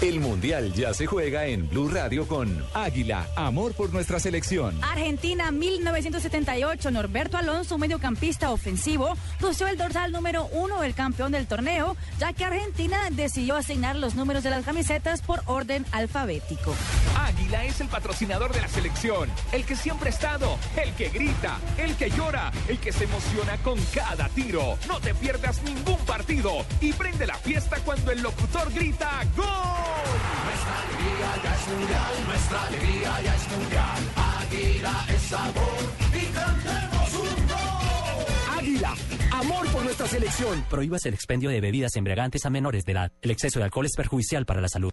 El Mundial ya se juega en Blue Radio con Águila, amor por nuestra selección. Argentina 1978, Norberto Alonso, mediocampista ofensivo, lució el dorsal número uno del campeón del torneo, ya que Argentina decidió asignar los números de las camisetas por orden alfabético. Águila es el patrocinador de la selección, el que siempre ha estado, el que grita, el que llora, el que se emociona con cada tiro. No te pierdas ningún partido y prende la fiesta cuando el locutor grita ¡Gol! Nuestra alegría ya es mundial, nuestra alegría ya es mundial. Águila es sabor y cantemos un gol. Águila, amor por nuestra selección. Prohíbas el expendio de bebidas embriagantes a menores de edad. El exceso de alcohol es perjudicial para la salud.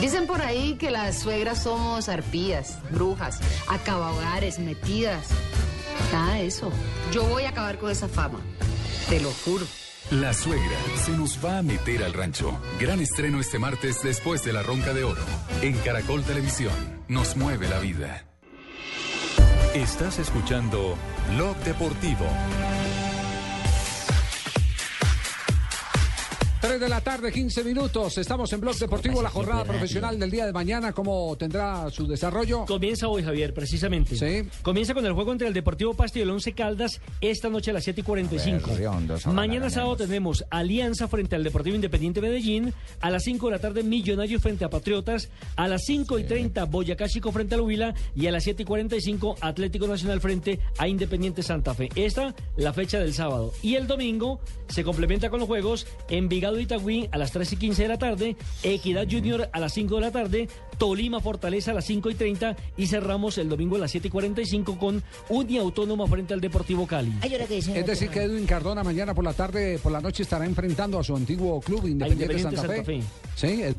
Dicen por ahí que las suegras somos arpías, brujas, acabahogares, metidas. Nada de eso. Yo voy a acabar con esa fama. Te lo juro. La suegra se nos va a meter al rancho. Gran estreno este martes después de la Ronca de Oro. En Caracol Televisión. Nos mueve la vida. Estás escuchando Blog Deportivo. 3 de la tarde, 15 minutos. Estamos en Blog Deportivo, la jornada profesional del día de mañana. ¿Cómo tendrá su desarrollo? Comienza hoy, Javier, precisamente. Sí. Comienza con el juego entre el Deportivo Pasto y el Once Caldas esta noche a las 7 y 45. Berriondos, ojalá Mañana sábado tenemos Alianza frente al Deportivo Independiente Medellín. A las 5 de la tarde, Millonarios frente a Patriotas. A las 5 y 30, Boyacá Chico frente al Huila. Y a las 7 y 45, Atlético Nacional frente a Independiente Santa Fe. Esta, la fecha del sábado. Y el domingo se complementa con los juegos Envigado Itagüí a las 3 y 15 de la tarde. Equidad Junior a las 5 de la tarde. Tolima Fortaleza a las 5 y 30. Y cerramos el domingo a las 7 y 45 con Unia Autónoma frente al Deportivo Cali. Es decir, que Edwin Cardona mañana por la tarde, por la noche estará enfrentando a su antiguo club Independiente, Independiente Santa, Santa Fe. Fe.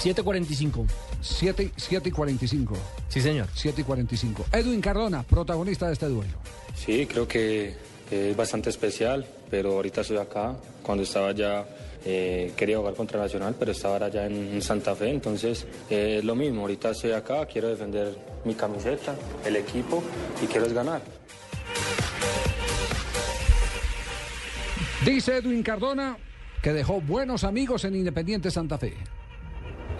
Sí, 7.45. 7, 7 y 45. Sí, señor. 7 y 45. Edwin Cardona, protagonista de este duelo. Sí, creo que es bastante especial, pero ahorita estoy acá. Cuando estaba allá eh, quería jugar contra Nacional, pero estaba ahora ya en Santa Fe, entonces eh, es lo mismo. Ahorita estoy acá, quiero defender mi camiseta, el equipo y quiero es ganar. Dice Edwin Cardona que dejó buenos amigos en Independiente Santa Fe.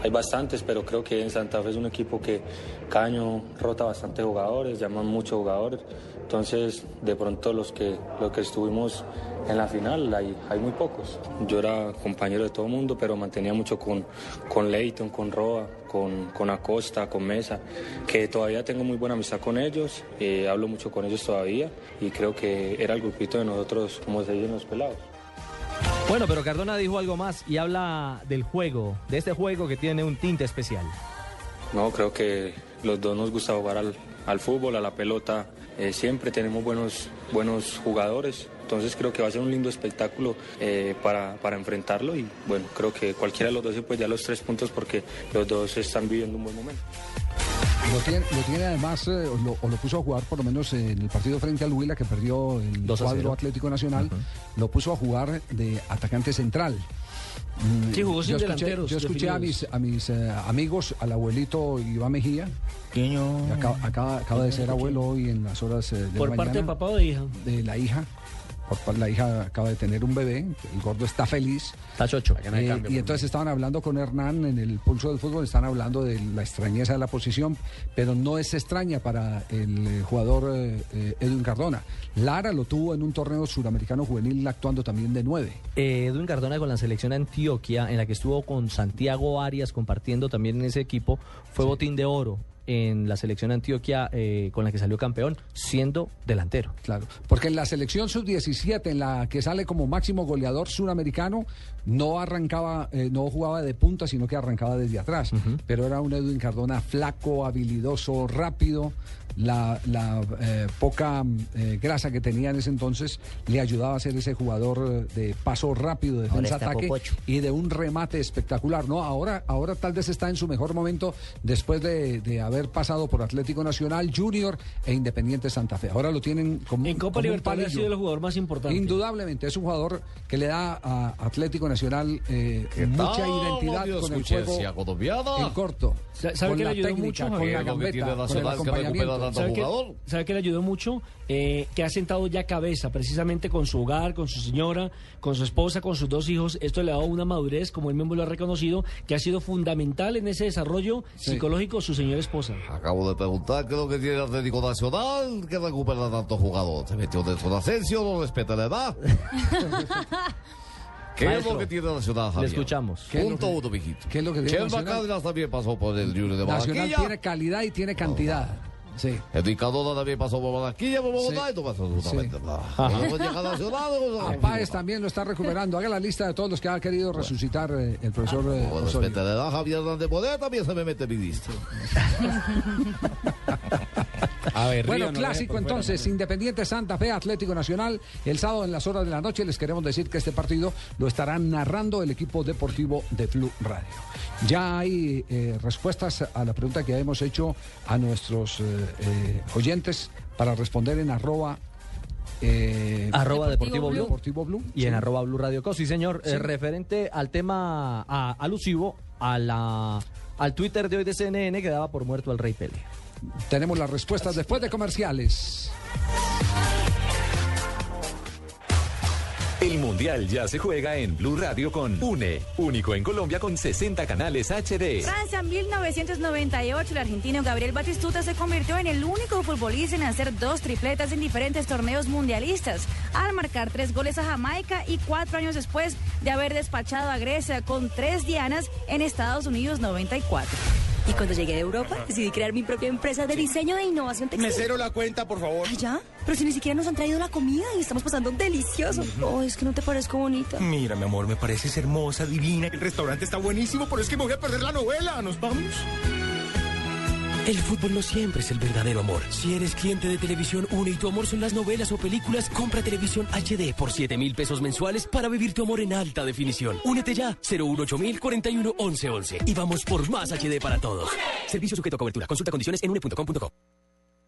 Hay bastantes, pero creo que en Santa Fe es un equipo que cada año rota bastante jugadores, llaman muchos jugadores. Entonces, de pronto los que, los que estuvimos en la final, hay, hay muy pocos. Yo era compañero de todo el mundo, pero mantenía mucho con, con Leighton, con Roa, con, con Acosta, con Mesa, que todavía tengo muy buena amistad con ellos, eh, hablo mucho con ellos todavía y creo que era el grupito de nosotros, como se dicen los pelados. Bueno, pero Cardona dijo algo más y habla del juego, de este juego que tiene un tinte especial. No, creo que los dos nos gusta jugar al, al fútbol, a la pelota. Eh, siempre tenemos buenos, buenos jugadores. Entonces creo que va a ser un lindo espectáculo eh, para, para enfrentarlo y bueno, creo que cualquiera de los dos se puede dar los tres puntos porque los dos están viviendo un buen momento. Lo tiene, lo tiene además, eh, o, lo, o lo puso a jugar por lo menos en el partido frente al Huila que perdió el 2 a cuadro 0. Atlético Nacional, lo puso a jugar de atacante central. Mm, Sí, jugó sin yo escuché, delanteros yo escuché a mis, a mis eh, amigos, al abuelito Iván Mejía, que acaba, acaba- acaba de ser abuelo hoy en las horas eh, de ¿Por la parte de mañana, papá o de hija? de la hija. Por La hija acaba de tener un bebé, el gordo está feliz. Está chocho. Eh, y entonces estaban hablando con Hernán en el pulso del fútbol, están hablando de la extrañeza de la posición, pero no es extraña para el eh, jugador eh, eh, Edwin Cardona. Lara lo tuvo en un torneo suramericano juvenil actuando también de nueve. Eh, Edwin Cardona con la selección Antioquia, en la que estuvo con Santiago Arias compartiendo también en ese equipo, fue botín de oro en la selección Antioquia eh, con la que salió campeón, siendo delantero. Claro, porque en la selección sub-17, en la que sale como máximo goleador suramericano, no arrancaba, eh, no jugaba de punta, sino que arrancaba desde atrás. Pero era un Edwin Cardona flaco, habilidoso, rápido. La, la, eh, poca eh, grasa que tenía en ese entonces le ayudaba a ser ese jugador eh, de paso rápido, de Ahora defensa está ataque popocho. y de un remate espectacular. No, ahora, ahora tal vez está en su mejor momento después de, de haber pasado por Atlético Nacional, Junior e Independiente Santa Fe. Ahora lo tienen como En Copa como Libertadores ha sido el jugador más importante. Indudablemente, es un jugador que le da a Atlético Nacional eh, mucha tal, identidad Dios, con el juego en corto. Sa- ¿Sabe con qué le la ayudó técnica, mucho, con Javier? la gambeta, con el acompañamiento. ¿Sabe qué- ¿Sabe qué le ayudó mucho? Eh, que ha sentado ya cabeza, precisamente con su hogar, con su señora, con su esposa, con sus dos hijos. Esto le ha dado una madurez, como él mismo lo ha reconocido, que ha sido fundamental en ese desarrollo Sí. psicológico de su señora esposa. Acabo de preguntar qué es lo que tiene el Atlético Nacional, que recupera tanto jugador. Se metió dentro de Asensio, no respeta la edad. [LAUGHS] ¿Qué es lo que tiene Nacional, le Javier? escuchamos. ¿Qué Punto uno, mijito. ¿Qué es lo que tiene Nacional? También pasó por el Junior de Nacional Barranquilla. tiene calidad y tiene cantidad. Sí. El Cardona también pasó por Barranquilla, por Bogotá Sí. y no pasó absolutamente Sí. nada. Ajá. Luego llega Nacional, luego- A Páez también lo está recuperando. Haga la lista de todos los que ha querido resucitar eh, el profesor eh, Bueno, Osorio. respecto a Javier Hernández Bonet también se me mete mi lista. [LAUGHS] A ver, bueno, Río, clásico fuera, entonces, Independiente Santa Fe, Atlético Nacional, el sábado en las horas de la noche. Les queremos decir que este partido lo estará narrando el equipo deportivo de Flu Radio. Ya hay eh, respuestas a la pregunta que hemos hecho a nuestros eh, eh, oyentes para responder en arroba. eh, Arroba Deportivo Blue. Deportivo Blue. Y en arroba Blue Radio Co. Sí, señor. Sí. Eh, referente al tema a- alusivo a la, al Twitter de hoy de CNN que daba por muerto al Rey Pele. Tenemos las respuestas después de comerciales. El Mundial ya se juega en Blue Radio con UNE, único en Colombia con 60 canales HD. Francia 1998, el argentino Gabriel Batistuta se convirtió en el único futbolista en hacer dos tripletas en diferentes torneos mundialistas, al marcar tres goles a Jamaica y cuatro años después de haber despachado a Grecia con tres dianas en Estados Unidos 94. Y cuando llegué de Europa, decidí crear mi propia empresa de diseño e innovación textil. Mesero la cuenta, por favor. Ay, ¿Ya? Pero si ni siquiera nos han traído la comida y estamos pasando delicioso. Oh, es que no te parezco bonita. Mira, mi amor, me pareces hermosa, divina. El restaurante está buenísimo, pero es que me voy a perder la novela. ¿Nos vamos? El fútbol no siempre es el verdadero amor. Si eres cliente de Televisión Une y tu amor son las novelas o películas, compra Televisión HD por 7 mil pesos mensuales para vivir tu amor en alta definición. Únete ya, 018 41 11 11 y vamos por más HD para todos. Servicio sujeto a cobertura. Consulta condiciones en une.com.co.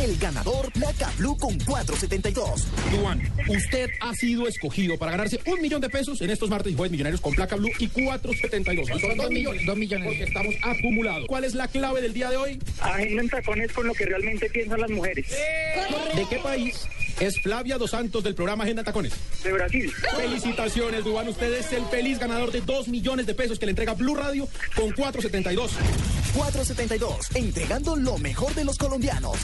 El ganador Placa Blue con 472. Duan, usted ha sido escogido para ganarse un millón de pesos en estos martes y jueves millonarios con placa blue y 472. Son dos millones. Dos millones. Porque estamos acumulados. ¿Cuál es la clave del día de hoy? Agenda en tacones con lo que realmente piensan las mujeres. ¿De qué país es Flavia Dos Santos del programa Agenda Tacones? De Brasil. Felicitaciones, Duan. Usted es el feliz ganador de dos millones de pesos que le entrega Blue Radio con 472. 472, entregando lo mejor de los colombianos.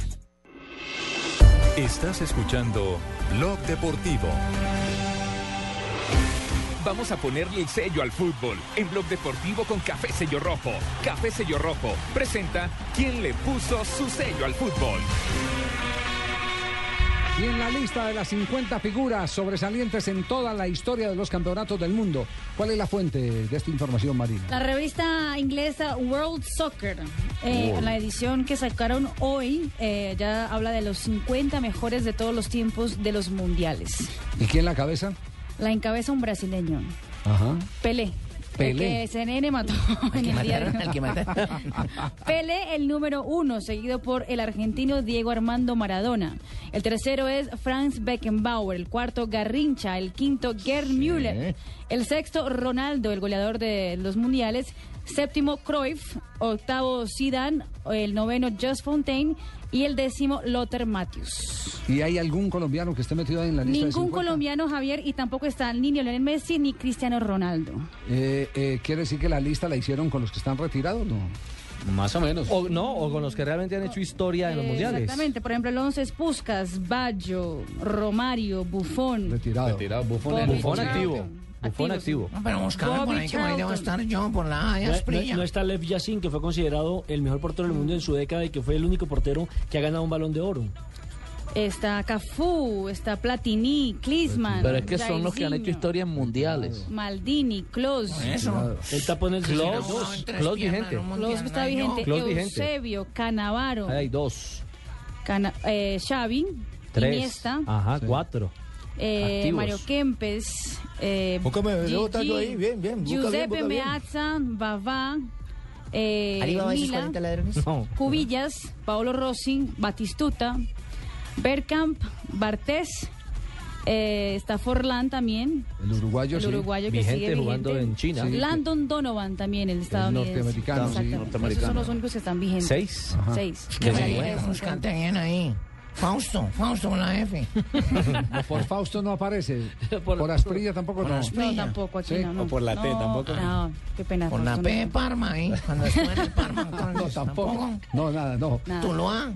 Estás escuchando Blog Deportivo. Vamos a ponerle el sello al fútbol en Blog Deportivo con Café Sello Rojo. Café Sello Rojo presenta quién le puso su sello al fútbol. Y en la lista de las 50 figuras sobresalientes en toda la historia de los campeonatos del mundo, ¿cuál es la fuente de esta información, Marina? La revista inglesa World Soccer, eh, la edición que sacaron hoy, eh, ya habla de los 50 mejores de todos los tiempos de los mundiales. ¿Y quién la cabeza? La encabeza un brasileño, Ajá. Pelé. Pelé. El que CNN mató [LAUGHS] en el diario. [LAUGHS] Pelé, el número uno, seguido por el argentino Diego Armando Maradona. El tercero es Franz Beckenbauer. El cuarto, Garrincha. El quinto, Gerd Müller. El sexto, Ronaldo, el goleador de los mundiales. Séptimo, Cruyff. Octavo, Zidane. El noveno, Just Fontaine. Y el décimo, Lothar Matthews. ¿Y hay algún colombiano que esté metido ahí en la lista Ningún 50? colombiano, Javier, y tampoco está ni Lionel Messi ni Cristiano Ronaldo. Eh, eh, ¿Quiere decir que la lista la hicieron con los que están retirados? No. Más o menos. O no, o con los que realmente han hecho historia en los mundiales. Exactamente, por ejemplo, el 11 es Puskas, Baggio, Romario, Buffon. Retirado. Retirado, Buffon, Buffon Charlton. Activo. Buffon activo. Pero buscaba por ahí que por ahí debo estar yo por la No, Haya no- no está Lev Yassin, que fue considerado el mejor portero del mundo en su década y que fue el único portero que ha ganado un balón de oro. Está Cafú, está Platini, Klinsmann. Pero es que son los que han hecho historias mundiales. Maldini, Klose. Él tapó en el Klose, 62. Klose vigente. Klose está vigente. Klose vigente. Eusebio, Canavaro, Ahí hay dos. Cana- eh, Xavi, Tres. Iniesta, Ajá, cuatro. eh. Mario Kempes, eh, Búscame, Gigi, ahí, bien, bien, Giuseppe. Meazza, Bavá, eh, ¿Arriba va esos Mila, 40 ladrones? No. Cubillas, Paolo Rossi, Batistuta, Bergkamp, Bartés Eh, está Forlán también. El uruguayo, El sí. uruguayo que sigue vigente. Sí. Landon Donovan también, el estadounidense. norteamericano, sí. Exactamente. Esos son los únicos que están vigentes. ¿Seis? Ajá. Seis. Qué de buscate bien ahí. Fausto, Fausto con la F. [LAUGHS] No, por Fausto no aparece. [LAUGHS] Por, Asprilla tampoco por no. Asprilla. No, tampoco aquí Sí. no, no. O por la T No, tampoco. No, qué pena. Con la P de Parma. Cuando el Parma. [LAUGHS] No, tampoco. No, nada, no. Nada. Tuluá.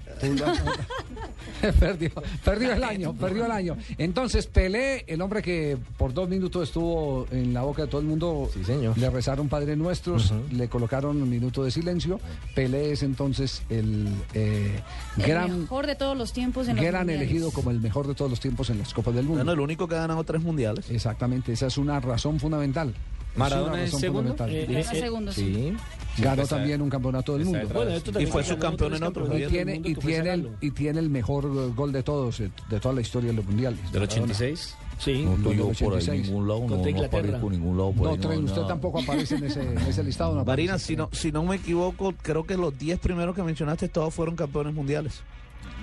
perdió, perdió el año, perdió el año. Entonces, Pelé, el hombre que por dos minutos estuvo en la boca de todo el mundo, le rezaron Padre Nuestros, le colocaron un minuto de silencio. Pelé es entonces el eh, El gran, mejor de todos los tiempos en los gran mundiales. elegido como el mejor de todos los tiempos en las Copas del Mundo. Bueno, el único que ha ganado tres mundiales. Exactamente, esa es una razón fundamental. ¿Maradona una es razón segundo? fundamental. Eh, eh, eh, segundo, sí. sí. Ganó también un campeonato del mundo. Bueno, Y fue subcampeón en otros, Y tiene, y, tiene el, y tiene el mejor eh, gol de todos, eh, de toda la historia de los mundiales. ¿Del Maradona. 86? Sí. No estoy yo por ahí 86. en ningún lado, no, no aparezco en ningún lado. por No, ahí, Tren, usted nada. tampoco aparece en ese, en ese listado. No Marina, aparece. si no, si no me equivoco, creo que los 10 primeros que mencionaste todos fueron campeones mundiales.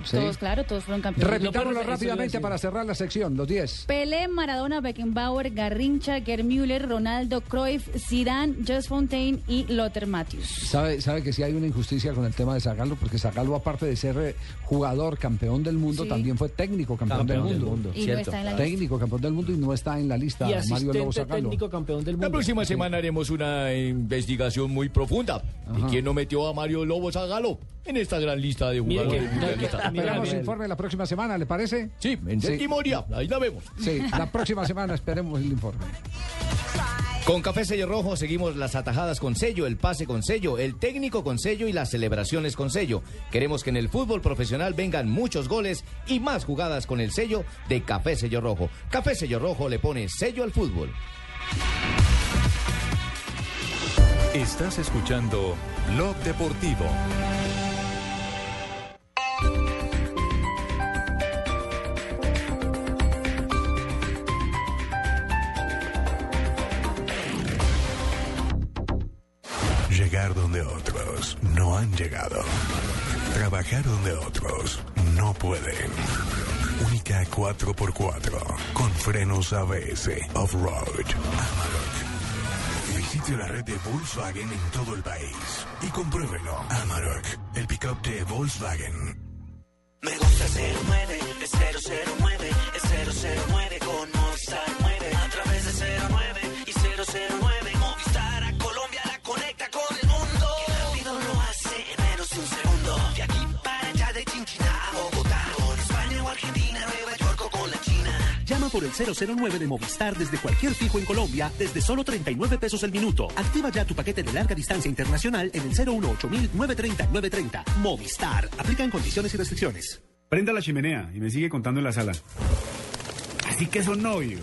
Sí. Todos, claro, todos fueron campeones. Repitámoslo rápidamente para cerrar la sección, los 10. Pelé, Maradona, Beckenbauer, Garrincha, Gerd Müller, Ronaldo, Cruyff, Zidane, Just Fontaine y Lothar Matthäus. Sabe, sabe que sí hay una injusticia con el tema de Zagallo, porque Zagallo, aparte de ser eh, jugador campeón del mundo, Sí. también fue técnico campeón, Campeón del del mundo. mundo, Y no cierto. está en la lista. Técnico campeón del mundo y no está en la lista Y Mario Lobo Zagallo. técnico campeón del mundo. La próxima semana haremos una investigación muy profunda. ¿Y quién no metió a Mario Lobo Zagalo en esta gran lista de jugadores? Esperamos informe la próxima semana, ¿le parece? Sí, en día, ahí la vemos. Sí, la próxima semana esperemos el informe. Con Café Sello Rojo seguimos las atajadas con sello, el pase con sello, el técnico con sello y las celebraciones con sello. Queremos que en el fútbol profesional vengan muchos goles y más jugadas con el sello de Café Sello Rojo. Café Sello Rojo le pone sello al fútbol. Estás escuchando Blog Deportivo. Llegar donde otros no han llegado. Trabajar donde otros no pueden. Única 4x4 con frenos ABS off-road. Amarok. Visite la red de Volkswagen en todo el país y compruébelo. Amarok, el pickup de Volkswagen. Me gusta el 09, es 009, es 009 con Movistar 9. A través de 09 y 009, por el 009 de Movistar desde cualquier fijo en Colombia desde solo 39 pesos el minuto. Activa ya tu paquete de larga distancia internacional en el 018 930 930. Movistar. Aplican condiciones y restricciones. Prenda la chimenea y me sigue contando en la sala. Así que son novios.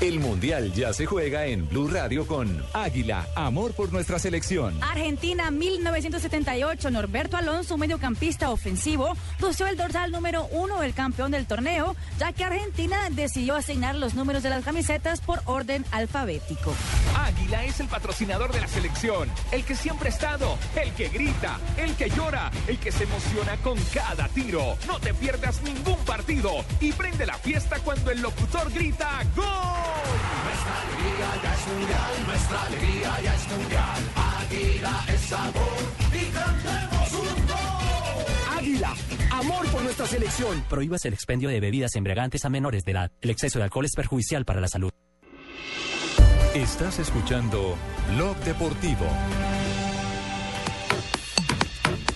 El Mundial ya se juega en Blue Radio con Águila, amor por nuestra selección. Argentina 1978, Norberto Alonso, mediocampista ofensivo, lució el dorsal número uno del campeón del torneo, ya que Argentina decidió asignar los números de las camisetas por orden alfabético. Águila es el patrocinador de la selección, el que siempre ha estado, el que grita, el que llora, el que se emociona con cada tiro. No te pierdas ningún partido y prende la fiesta cuando el locutor grita ¡Gol! Nuestra alegría ya es mundial, nuestra alegría ya es mundial. Águila es sabor y cantemos un gol. Águila, amor por nuestra selección. Prohíbas el expendio de bebidas embriagantes a menores de edad. El exceso de alcohol es perjudicial para la salud. Estás escuchando Blog Deportivo.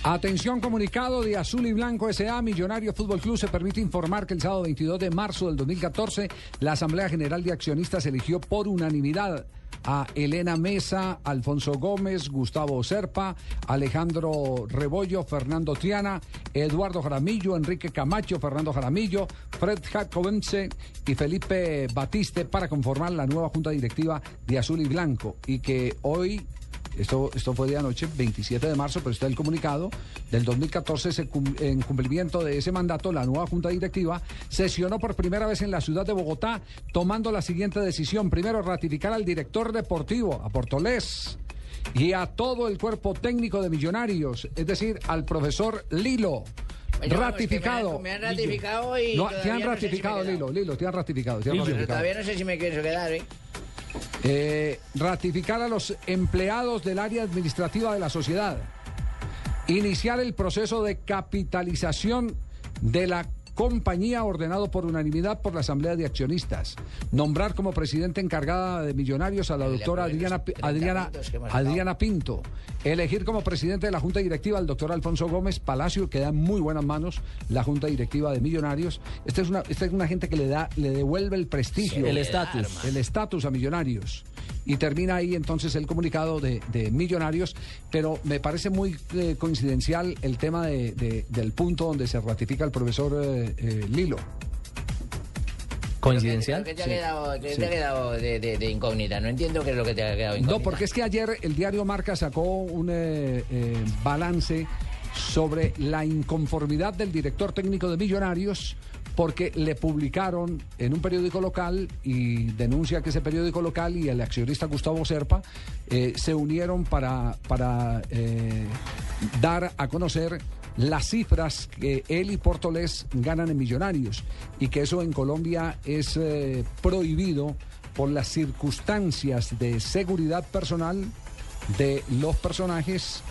Atención comunicado de Azul y Blanco S.A. Millonario Fútbol Club se permite informar que el sábado 22 de marzo del 2014 la Asamblea General de Accionistas eligió por unanimidad a Elena Mesa, Alfonso Gómez, Gustavo Serpa, Alejandro Rebollo, Fernando Triana, Eduardo Jaramillo, Enrique Camacho, Fernando Jaramillo, Fred Jacobence y Felipe Batiste para conformar la nueva junta directiva de Azul y Blanco y que hoy esto, esto fue de anoche, 27 de marzo, pero está el comunicado del 2014, se cum- en cumplimiento de ese mandato, la nueva Junta Directiva sesionó por primera vez en la ciudad de Bogotá, tomando la siguiente decisión. Primero, ratificar al director deportivo, a Portolés, y a todo el cuerpo técnico de Millonarios, es decir, al profesor Lilo. Oye, vamos, ratificado. que me han- me han ratificado y No, te han no sé si me ratificado. Lilo, Lilo, te han ratificado. te han Pero todavía no sé si me quiero quedar, ¿eh? Eh, ratificar a los empleados del área administrativa de la sociedad. Iniciar el proceso de capitalización de la compañía ordenado por unanimidad por la Asamblea de Accionistas. Nombrar como presidente encargada de Millonarios a la doctora Adriana, Adriana, Adriana Pinto. Elegir como presidente de la Junta Directiva al doctor Alfonso Gómez Palacio, que da en muy buenas manos la Junta Directiva de Millonarios. Esta es una, esta es una gente que le da, le devuelve el prestigio. El estatus. El estatus a Millonarios. Y termina ahí entonces el comunicado de, de Millonarios, pero me parece muy eh, coincidencial el tema de- de- del punto donde se ratifica el profesor eh, eh, Lilo. ¿Coincidencial? ¿Qué te ha quedado, qué sí. te ha quedado de, de- de incógnita? No entiendo qué es lo que te ha quedado incógnita. No, porque es que ayer el diario Marca sacó un eh, eh, balance sobre la inconformidad del director técnico de Millonarios porque le publicaron en un periódico local y denuncia que ese periódico local y el accionista Gustavo Serpa eh, se unieron para, para eh, dar a conocer las cifras que él y Portolés ganan en Millonarios y que eso en Colombia es eh, prohibido por las circunstancias de seguridad personal de los personajes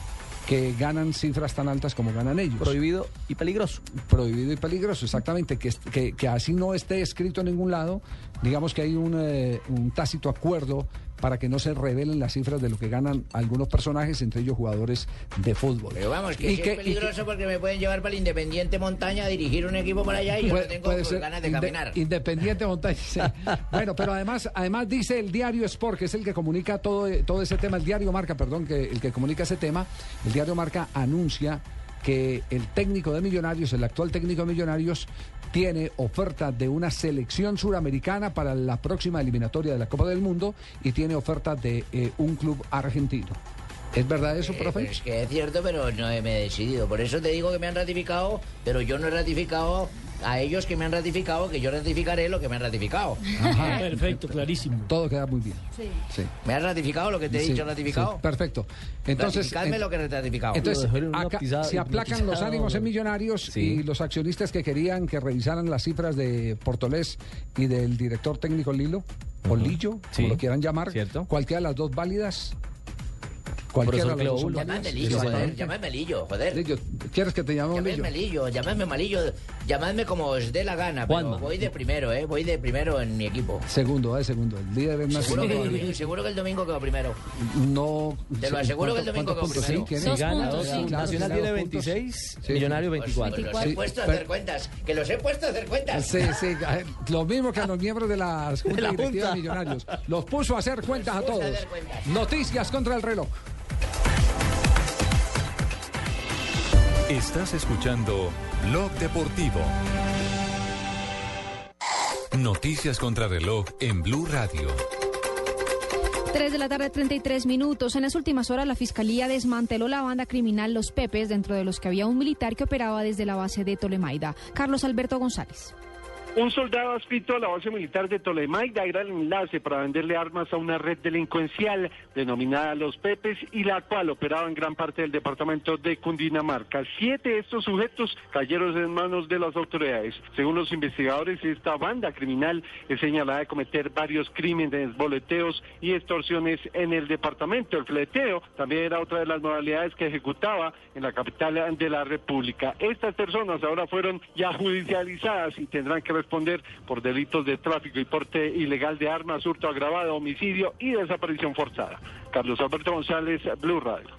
que ganan cifras tan altas como ganan ellos. Prohibido y peligroso. Prohibido y peligroso, exactamente. Que, que así no esté escrito en ningún lado, digamos que hay un, eh, un tácito acuerdo para que no se revelen las cifras de lo que ganan algunos personajes, entre ellos jugadores de fútbol. Pero vamos, que Y que- es y peligroso porque me pueden llevar para el Independiente Montaña a dirigir un equipo por allá y yo no tengo ser ganas de inde- caminar. Independiente Montaña. sí. [LAUGHS] bueno, pero además, además dice el diario Sport, que es el que comunica todo, todo ese tema, el diario Marca, perdón, que el que comunica ese tema, el diario Marca anuncia que el técnico de Millonarios, el actual técnico de Millonarios, tiene oferta de una selección suramericana para la próxima eliminatoria de la Copa del Mundo y tiene oferta de eh, un club argentino. ¿Es verdad eso, Eh, profe? pero es que es cierto, pero no me he decidido. Por eso te digo que me han ratificado, pero yo no he ratificado a ellos que me han ratificado, que yo ratificaré lo que me han ratificado. Ajá. Perfecto, clarísimo. Todo queda muy bien. Sí. ¿Me has ratificado lo que te he Sí, dicho ratificado? sí, perfecto. Entonces, Ratificadme en- lo que he ratificado. Entonces, acá hipnotizado- se aplacan los ánimos en Millonarios Sí. y los accionistas que querían que revisaran las cifras de Portolés y del director técnico Lilo, o Lillo, Sí. como lo quieran llamar, Cierto. cualquiera de las dos válidas. Cualquiera de las dos son Cleóbulo. válidas. Llamadme Lillo, joder, Exactamente. llamadme Lillo, joder. ¿Quieres que te llamemos Lillo? Llamadme Lillo, llamadme Malillo, llamadme como os dé la gana, pero Juanma. voy de primero, ¿eh? Voy de primero en mi equipo. Segundo, eh, segundo. El líder es Seguro nacional. que, seguro que el domingo quedo primero. No. Te lo aseguro que el domingo ¿Cuántos puntos? quedó Sí, primero. tiene. Si gana, puntos, sí. Nacional tiene dos puntos. 26, Sí. Millonario Pues, 24. pues los Sí, he puesto a pero- hacer cuentas, que los he puesto a hacer cuentas. Sí, sí, eh, lo mismo que a los miembros de la [LAUGHS] Junta la Directiva de Junta. Millonarios. Los puso a hacer cuentas a puso a todos. hacer cuentas. Noticias contra el reloj. Estás escuchando Blog Deportivo. Noticias contra reloj en Blue Radio. 3 de la tarde, 33 minutos. En las últimas horas, la Fiscalía desmanteló la banda criminal Los Pepes, dentro de los que había un militar que operaba desde la base de Tolemaida. Carlos Alberto González. Un soldado adscrito a la base militar de Tolemaida era el enlace para venderle armas a una red delincuencial denominada Los Pepes y la cual operaba en gran parte del departamento de Cundinamarca. Siete de estos sujetos cayeron en manos de las autoridades. Según los investigadores, esta banda criminal es señalada de cometer varios crímenes, boleteos y extorsiones en el departamento. El fleteo también era otra de las modalidades que ejecutaba en la capital de la República. Estas personas ahora fueron ya judicializadas y tendrán que responder por delitos de tráfico y porte ilegal de armas, hurto agravado, homicidio y desaparición forzada. Carlos Alberto González, Blue Radio.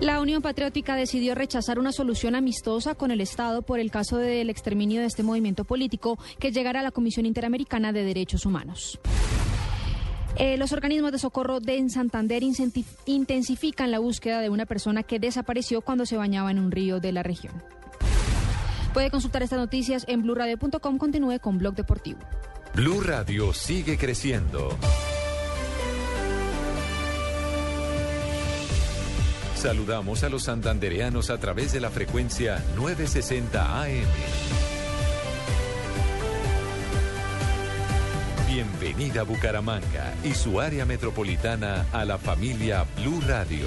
La Unión Patriótica decidió rechazar una solución amistosa con el Estado por el caso del exterminio de este movimiento político que llegará a la Comisión Interamericana de Derechos Humanos. Eh, los organismos de socorro de Santander incenti- intensifican la búsqueda de una persona que desapareció cuando se bañaba en un río de la región. Puede consultar estas noticias en blurradio.com. Continúe con Blog Deportivo. Blue Radio sigue creciendo. Saludamos a los santandereanos a través de la frecuencia 960 AM. Bienvenida Bucaramanga y su área metropolitana a la familia Blue Radio.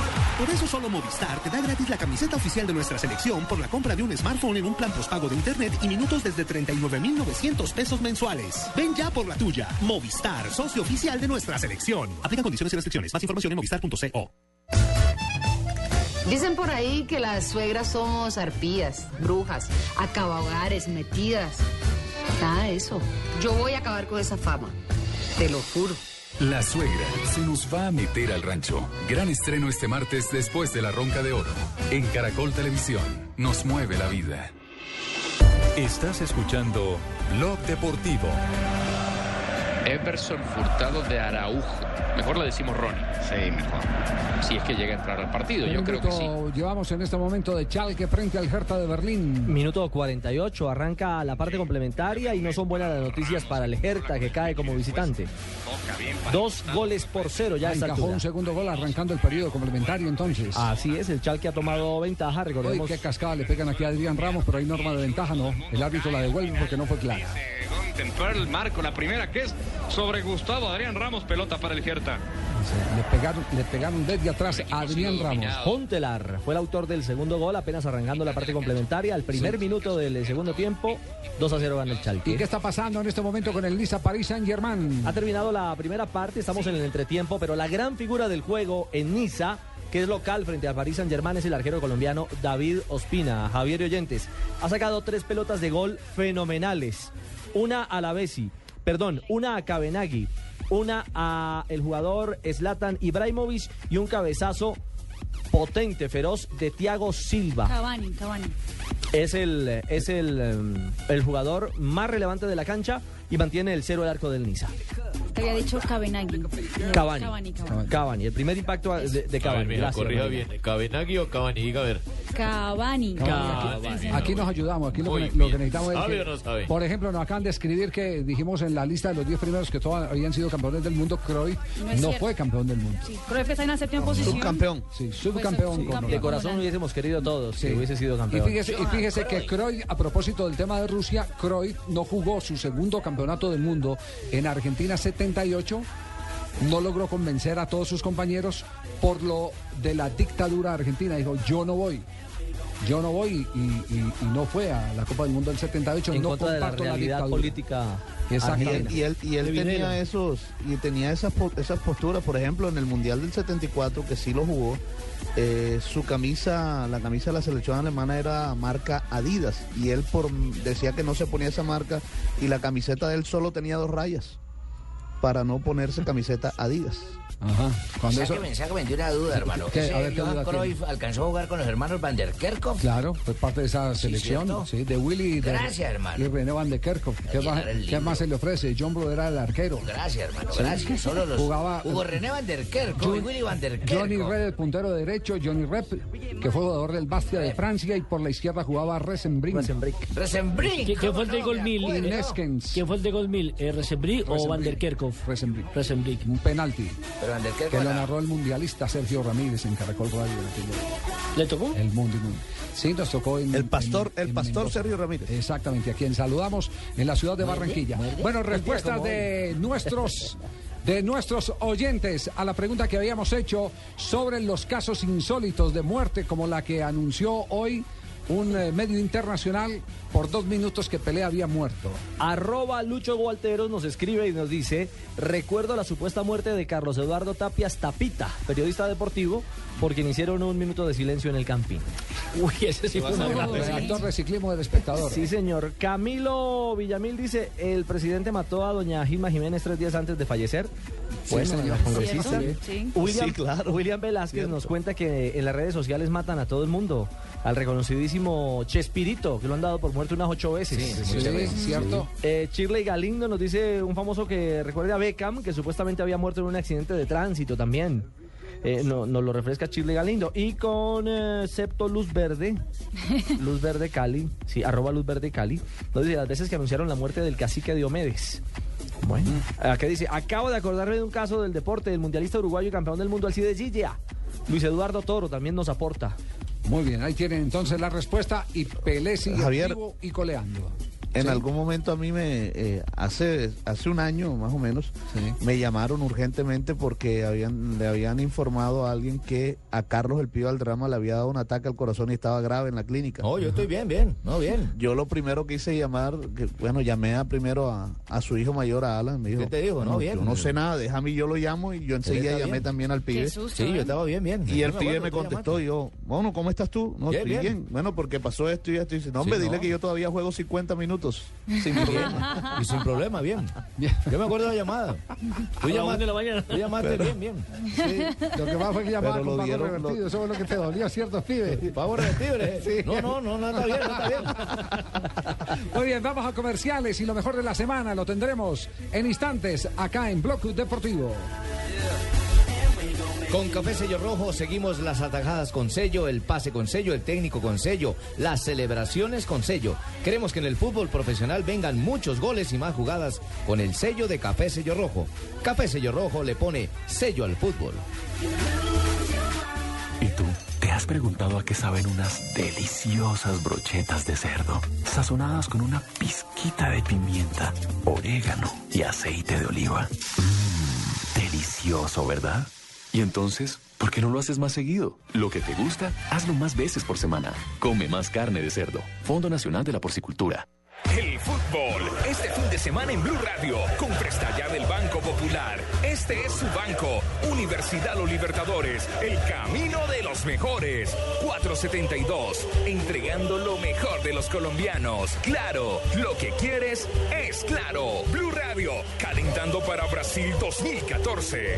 Por eso solo Movistar te da gratis la camiseta oficial de nuestra selección por la compra de un smartphone en un plan postpago de internet y minutos desde 39,900 pesos mensuales. Ven ya por la tuya. Movistar, socio oficial de nuestra selección. Aplica condiciones y restricciones. Más información en movistar.co. Dicen por ahí que las suegras somos arpías, brujas, acabahogares, metidas. Nada de eso. Yo voy a acabar con esa fama. Te lo juro. La suegra se nos va a meter al rancho. Gran estreno este martes después de la Ronca de Oro. En Caracol Televisión. Nos mueve la vida. Estás escuchando Blog Deportivo. Everson Furtado de Araujo. Mejor le decimos Ronnie. Sí, mejor. Si es que llega a entrar al partido, yo creo que sí. llevamos en este momento de Chalke frente al Hertha de Berlín. Minuto 48, arranca la parte complementaria y no son buenas las noticias para el Hertha que cae como visitante. Dos goles por cero ya a esta Encajó un segundo gol arrancando el periodo complementario entonces. Así es, el Chalke ha tomado ventaja, recordemos. qué cascada le pegan aquí a Adrián Ramos, pero hay norma de ventaja, no. El árbitro la devuelve porque no fue clara. Temperl marco la primera que es sobre Gustavo Adrián Ramos, pelota para el Gierta. Le pegaron, le pegaron desde atrás a Adrián Ramos. Hontelar fue el autor del segundo gol, apenas arrancando la parte complementaria. Al primer minuto del segundo tiempo, 2 a 0 gana el Chalque. ¿Y qué está pasando en este momento con el Niza París Saint Germain? Ha terminado la primera parte, estamos en el entretiempo, pero la gran figura del juego en Niza, que es local frente al Paris Saint Germain, es el arquero colombiano David Ospina, Javier Oyentes. Ha sacado tres pelotas de gol fenomenales. Una a la Bessi, perdón, una a Cabenagui, una a el jugador Zlatan Ibrahimovic y un cabezazo potente, feroz de Thiago Silva. Cavani, Cavani. Es el, es el, em, el jugador más relevante de la cancha y mantiene el cero del arco del Niza. Había dicho Cabenagui. No, Cavani. Cavani, Cavani. Cavani, el primer impacto de, de Cavani. Gracias, María. ¿Cabenagui o Cavani? Diga a ver. Cavani. Aquí, aquí nos ayudamos, aquí lo que, lo bien. que necesitamos es ¿Sabe que, o no sabe? por ejemplo, nos acaban de escribir que dijimos en la lista de los 10 primeros que todos habían sido campeones del mundo, Cruyff No fue campeón del mundo. Sí, Cruyff está en la séptima posición. Sí, subcampeón. Sí, con campeón. De corazón hubiésemos querido todos Sí. que hubiese sido Y campeón. fíjese, y fíjese que Cruyff, a propósito del tema de Rusia, Cruyff no jugó su segundo campeonato del mundo en Argentina 78. No logró convencer a todos sus compañeros por lo de la dictadura argentina. Dijo, yo no voy. Yo no voy y, y- y no fue a la Copa del Mundo del 78. en no contra de la comparto realidad dictadura. política Exactamente. Y él, y tenía esos y tenía esas esas posturas, por ejemplo, en el Mundial del 74 que sí lo jugó, eh, su camisa, la camisa de la selección alemana era marca Adidas y él por decía que no se ponía esa marca y la camiseta de él solo tenía dos rayas para no ponerse camiseta Adidas. Ajá. Cuando eso, Sáqueme, sáqueme de una duda, hermano. ¿Qué? ¿Ese A ver, ¿qué Johan duda tiene? Cruyff alcanzó a jugar con los hermanos Van der Kerkhoff? Claro, fue parte de esa selección, de Willy y de, Gracias, hermano. y René Van de Kerkhoff. ¿Qué, más, qué se le ofrece? John Bro era el arquero. Gracias, hermano, Sí. gracias. Solo los... Jugaba- Hugo René Van der Kerkhoff y Willy Van der Johnny. Red, el puntero derecho, Johnny Rep, que fue jugador del Bastia de Francia, y por la izquierda jugaba Resenbrink. Resenbrink. ¿Quién, quién fue el de gol mil? Y Eh, Neskens. ¿Quién fue el de gol mil? ¿Resenbrink o Van der Kerkhoff? Resenbrink. Resenbrink. Un penalti Pero que lo narró el mundialista Sergio Ramírez en Caracol Radio. en aquella- ¿Le tocó? El Mundo Mundo. Sí, nos tocó en. El pastor, en- el en pastor Mendoza. Sergio Ramírez. Exactamente, a quien saludamos en la ciudad de Barranquilla. Bueno, respuestas de nuestros de nuestros oyentes a la pregunta que habíamos hecho sobre los casos insólitos de muerte como la que anunció hoy un eh, medio internacional por dos minutos que Pelé había muerto. Arroba Lucho Gualteros nos escribe y nos dice, recuerdo la supuesta muerte de Carlos Eduardo Tapias Tapita, periodista deportivo, por quien hicieron un minuto de silencio en el Campín. [LAUGHS] Uy, ese sí fue gran Redactor de ciclismo del espectador. Sí, señor. Camilo Villamil dice, el presidente mató a doña Gilma Jiménez tres días antes de fallecer. Sí, Bueno, señor. Sí. Sí. William, Sí, claro. William Velázquez nos cuenta que en las redes sociales matan a todo el mundo. Al reconocidísimo Chespirito, que lo han dado por muerto unas ocho veces. Sí, cierto. Eh, Shirley Galindo nos dice un famoso que recuerda a Beckham, que supuestamente había muerto en un accidente de tránsito también. Eh, no, nos lo refresca Shirley Galindo. Y con eh, Septo Luz Verde, [LAUGHS] Luz Verde Cali, sí, arroba Luz Verde Cali, nos dice las veces que anunciaron la muerte del cacique Diomedes. Bueno, acá dice, acabo de acordarme de un caso del deporte del mundialista uruguayo y campeón del mundo Alcides Gilla. Luis Eduardo Toro también nos aporta. Muy bien, ahí tienen entonces la respuesta y Pelé sigue Javier. activo y coleando. En Sí. algún momento a mí me, eh, hace, hace un año más o menos, me llamaron urgentemente porque habían, le habían informado a alguien que a Carlos el Pío Aldrama le había dado un ataque al corazón y estaba grave en la clínica. No, yo estoy bien, bien, no, bien. [LAUGHS] Yo lo primero que hice llamar, que, bueno, llamé a, primero a, a su hijo mayor, a Alan. Me dijo, ¿Qué te dijo? No, bien. Yo no sé nada, déjame, yo lo llamo y yo enseguida llamé bien. también al pibe. Sí, yo estaba bien, bien. Y el pibe me contestó, y yo, bueno, ¿cómo estás tú? No, Bien, estoy bien. bien. Bueno, porque pasó esto y esto. Y dice, no, hombre, Sí, dile no. que yo todavía juego 50 minutos. Sin [LAUGHS] problema. Y sin problema, bien. Yo me acuerdo de la llamada. Tú llamaste, la mañana. tú llamaste Pero- bien, bien. Sí, lo que más fue que llamaba Pero lo con pago dieron, revertido, lo- eso es lo que te dolió, ¿cierto, pibe? Pago revertible. Sí. No, no, no, no está bien, no está bien. [LAUGHS] Muy bien, vamos a comerciales y lo mejor de la semana lo tendremos en instantes acá en Block Deportivo. Con Café Sello Rojo seguimos las atajadas con sello, el pase con sello, el técnico con sello, las celebraciones con sello. Queremos que en el fútbol profesional vengan muchos goles y más jugadas con el sello de Café Sello Rojo. Café Sello Rojo le pone sello al fútbol. ¿Y tú? ¿Te has preguntado a qué saben unas deliciosas brochetas de cerdo, sazonadas con una pizquita de pimienta, orégano y aceite de oliva? Mmm, delicioso, ¿verdad? Y entonces, ¿por qué no lo haces más seguido? Lo que te gusta, hazlo más veces por semana. Come más carne de cerdo. Fondo Nacional de la Porcicultura. El fútbol, este fin de semana en Blue Radio, con presta ya del Banco Popular. Este es su banco, Universidad Los Libertadores, el camino de los mejores. 472, entregando lo mejor de los colombianos. Claro, lo que quieres es claro. Blue Radio, calentando para Brasil 2014.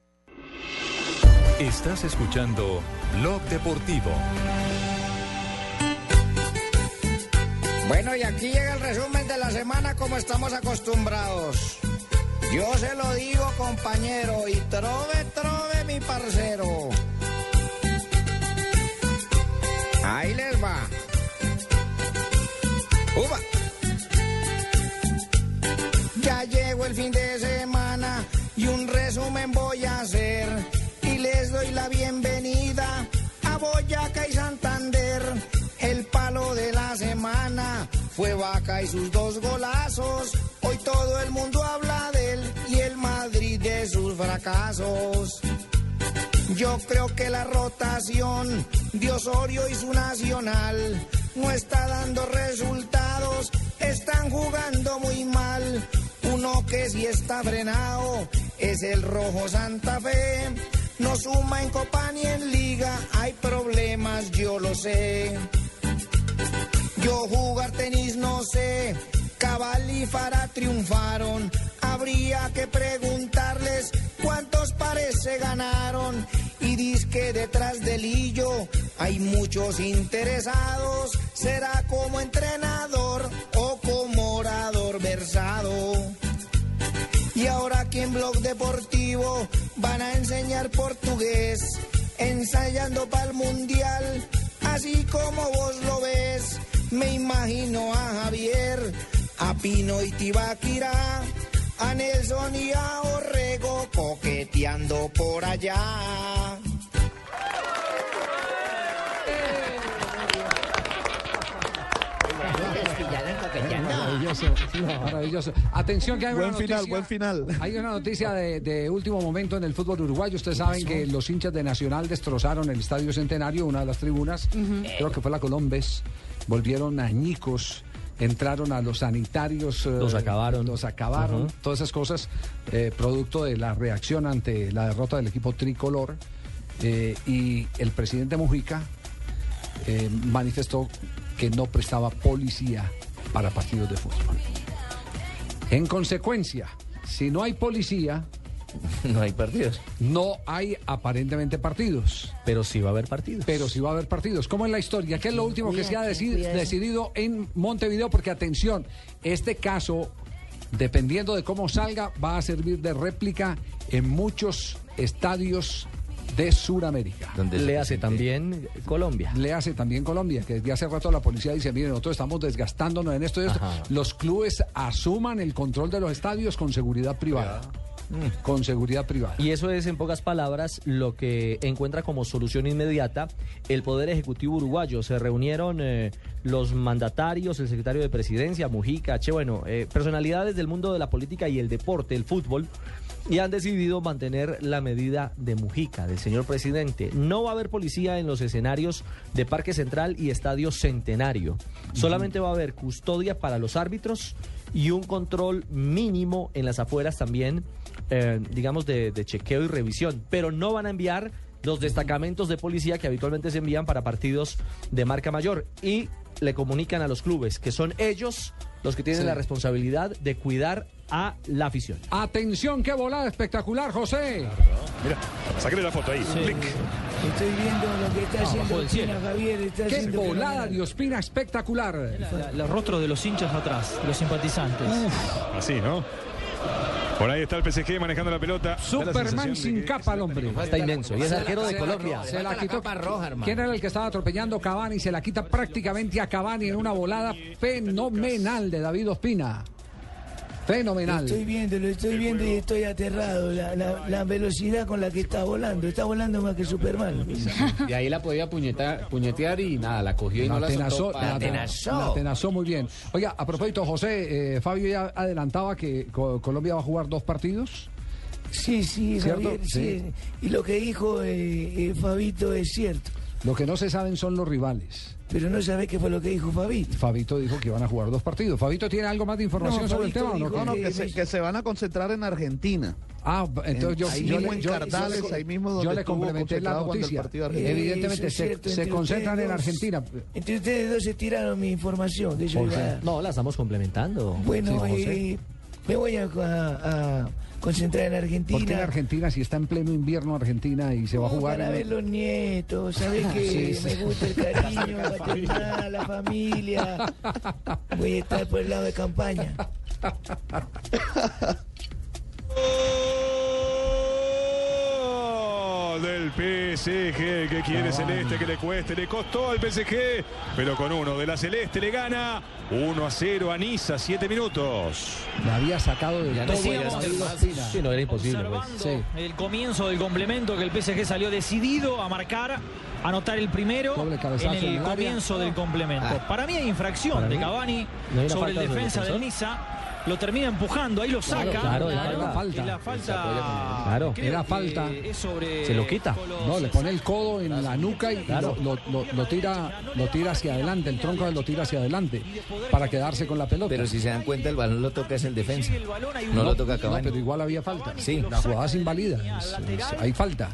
Estás escuchando Blog Deportivo. Bueno, y aquí llega el resumen de la semana como estamos acostumbrados. Yo se lo digo, compañero, y trove, trove, mi parcero. Ahí les va. Uva. Ya llegó el fin de semana y un resumen voy a hacer. Doy la bienvenida a Boyacá y Santander. El palo de la semana fue Vaca y sus dos golazos. Hoy todo el mundo habla de él y el Madrid de sus fracasos. Yo creo que la rotación de Osorio y su nacional no está dando resultados, están jugando muy mal. Uno que sí está frenado es el Rojo Santa Fe. No suma en Copa ni en Liga, hay problemas, yo lo sé. Yo jugar tenis no sé, Cabal y Fara triunfaron. Habría que preguntarles cuántos pares se ganaron. Y diz que detrás del hillo Hay muchos interesados, será como entrenador o como orador versado. Y ahora aquí en Blog Deportivo van a enseñar portugués, ensayando para el mundial, así como vos lo ves. Me imagino a Javier, a Pino y Tibaquirá, a Nelson y a Orrego coqueteando por allá. Maravilloso, maravilloso. Atención que hay Buen una final, noticia, buen final. Hay una noticia de, de último momento en el fútbol uruguayo. Ustedes saben que los hinchas de Nacional destrozaron el Estadio Centenario, una de las tribunas. Creo que fue la Colombes. Volvieron añicos. Entraron a los sanitarios. eh, Los acabaron. Los acabaron. Todas esas cosas, eh, producto de la reacción ante la derrota del equipo tricolor. Eh, y el presidente Mujica eh, manifestó que no prestaba policía para partidos de fútbol. En consecuencia, si no hay policía, [LAUGHS] no hay partidos. No hay aparentemente partidos. Pero sí va a haber partidos. Pero sí va a haber partidos. ¿Cómo es la historia? ¿Qué es lo último que se ha decidido en Montevideo? Porque atención, este caso, dependiendo de cómo salga, va a servir de réplica en muchos estadios de Sudamérica. Le hace también Colombia. Le hace también Colombia, que desde hace rato la policía dice, miren, nosotros estamos desgastándonos en esto y esto. Ajá. Los clubes asuman el control de los estadios con seguridad privada. Con seguridad privada. Y eso es, en pocas palabras, lo que encuentra como solución inmediata el Poder Ejecutivo uruguayo. Se reunieron eh, los mandatarios, el secretario de Presidencia, Mujica, che, bueno, eh, personalidades del mundo de la política y el deporte, el fútbol, y han decidido mantener la medida de Mujica, del señor presidente. No va a haber policía en los escenarios de Parque Central y Estadio Centenario. Solamente va a haber custodia para los árbitros y un control mínimo en las afueras también, eh, digamos, de, de chequeo y revisión. Pero no van a enviar los destacamentos de policía que habitualmente se envían para partidos de marca mayor. Y le comunican a los clubes que son ellos los que tienen Sí. la responsabilidad de cuidar a la afición. Atención, qué volada espectacular, José. Mira, sáquenle la foto ahí. Clic. Estoy viendo lo que está haciendo el cielo. Ospina, Javier. Está Qué haciendo volada de Ospina espectacular. Los rostros de los hinchas atrás, los simpatizantes. Así, ¿no? Por ahí está el PSG manejando la pelota. La Superman sin que- capa al hombre. Está inmenso. Y es arquero de Colombia. Se la quitó. capa roja, hermano. ¿Quién era el que estaba atropellando Cavani? Se la quita prácticamente a Cavani en una volada fenomenal de David Ospina. Fenomenal. Estoy viendo, lo estoy viendo y estoy aterrado. La, la- la velocidad con la que está volando. Está volando más que Superman. [LAUGHS] Y ahí la podía puñetar, puñetear y nada, la cogió y no La tenazó, soltó. la, tenazó. la tenazó muy bien. Oiga, a propósito, José, eh, Fabio ya adelantaba que Co- Colombia va a jugar dos partidos. Sí, sí, ¿Cierto? Javier, sí. Y lo que dijo eh, eh, Fabito es cierto. Lo que no se saben son los rivales. Pero no sabés qué fue lo que dijo Fabito. Fabito dijo que iban a jugar dos partidos. ¿Fabito tiene algo más de información No, sobre el tema o no? No, no, que se, que se van a concentrar en Argentina. Ah, entonces yo, ahí yo mismo le- en yo- Cardales, yo le- ahí mismo yo donde le estuvo complementé la concentrado cuando el noticia. partido argentino. Evidentemente es se, cierto, se entre concentran en. Argentina. Entre ustedes dos se tiraron mi información. De yo No, la estamos complementando. Bueno, Sí, eh, me voy a, a- a concentrar en Argentina. ¿Por qué en Argentina si está en pleno invierno Argentina y se va a jugar? Para ver los nietos, sabés [LAUGHS] que Sí, sí. me gusta el [LAUGHS] cariño, paternal, la familia. Voy a estar por el lado de campaña. [LAUGHS] Gol del PSG que quiere Celeste que le cueste, le costó al PSG, pero con uno de la Celeste le gana 1 a 0 a Niza, 7 minutos. Me había sacado de no. Sí, no, era imposible. pues. Observando el comienzo del complemento que el PSG salió decidido a marcar, a anotar el primero en el comienzo del complemento. Ah. Para mí hay infracción Para de Cavani ¿no hay una sobre el defensa del? Niza. Lo termina empujando, ahí lo saca. Claro, claro, falta. y la falta. Claro. Era falta. Se lo quita. No, le pone el codo en la nuca y Claro. lo, lo- lo- lo tira, lo tira hacia adelante, el tronco lo tira hacia adelante para quedarse con la pelota. Pero si se dan cuenta, el balón lo toca es el defensa. No lo toca No, Cavani. pero igual había falta. Sí. La jugada es inválida. es- es- hay falta.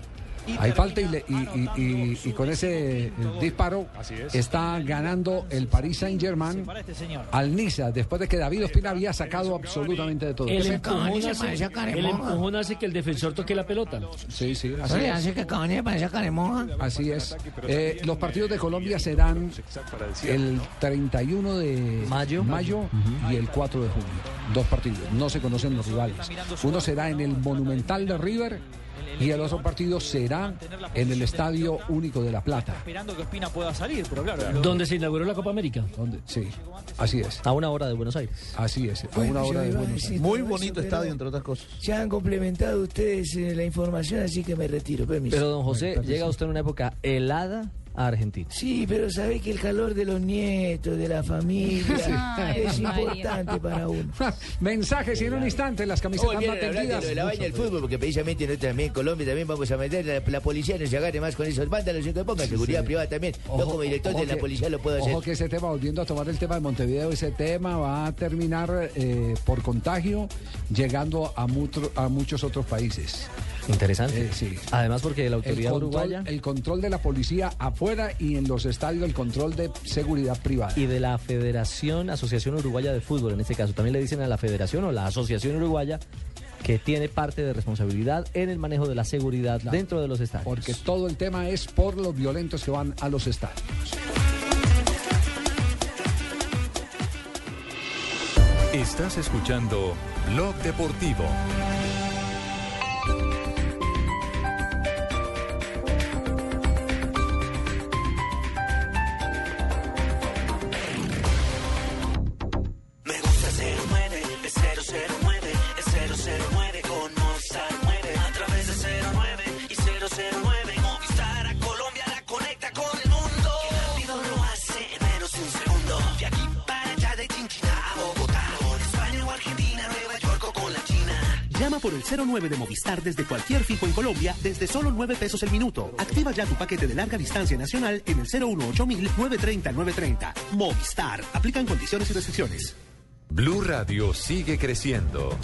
Hay falta y, le- y- y- y- y con ese eh, disparo es. está ganando el Paris Saint Germain al Niza después de que David Ospina había sacado absolutamente de todo. El ¿Qué me- empujón, hace, el empujón hace que el defensor toque la pelota. Sí, sí, así es. hace que. Así es. Eh, los partidos de Colombia serán el 31 de mayo, y el 4 de junio. Dos partidos. No se conocen los rivales. Uno será en el Monumental de River y el otro partido será en el Estadio Único de La Plata. Esperando que Ospina pueda salir, pero claro. Donde se inauguró la Copa América. ¿Dónde? Sí, así es. A una hora de Buenos Aires. Así es, a una hora de Buenos Aires. Muy bonito estadio, entre otras cosas. Se han complementado ustedes eh, la información, así que me retiro. Permiso. Pero don José, llega usted en una época helada a Argentina. Sí, pero sabe que el calor de los nietos, de la familia, Ay, es María. importante para uno. [LAUGHS] Mensajes y en un instante las camisetas Oh, más vienen de la vaina del fútbol, porque precisamente nosotros también en Colombia también vamos a meter, la, la policía no se agarre más con esos vándalos que ponga seguridad sí. privada también. Yo como director ojo de la que- policía lo puedo hacer. Ojo que ese tema, volviendo a tomar el tema de Montevideo, ese tema va a terminar eh, por contagio, llegando a, mutro- a muchos otros países. Interesante. Eh, sí. Además porque la El autoridad control, uruguaya el control de la policía afuera y en los estadios el control de seguridad privada. y de la Federación Asociación Uruguaya de Fútbol, en este caso, también le dicen a la Federación o la Asociación Uruguaya que tiene parte de responsabilidad en el manejo de la seguridad dentro de los estadios. Porque todo el tema es por los violentos que van a los estadios. Estás escuchando Blog Deportivo. Por el 09 de Movistar desde cualquier fijo en Colombia desde solo 9 pesos el minuto. Activa ya tu paquete de larga distancia nacional en el 018 930 930. Movistar. Aplican condiciones y restricciones. Blue Radio sigue creciendo.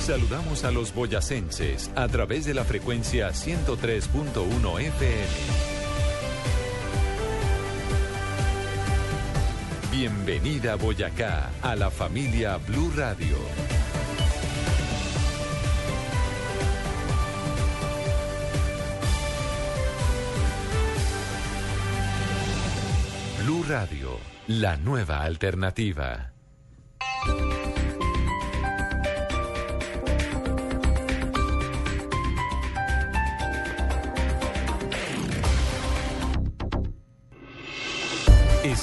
Saludamos a los boyacenses a través de la frecuencia 103.1 FM. Bienvenida Boyacá a la familia Blue Radio. Blue Radio, la nueva alternativa.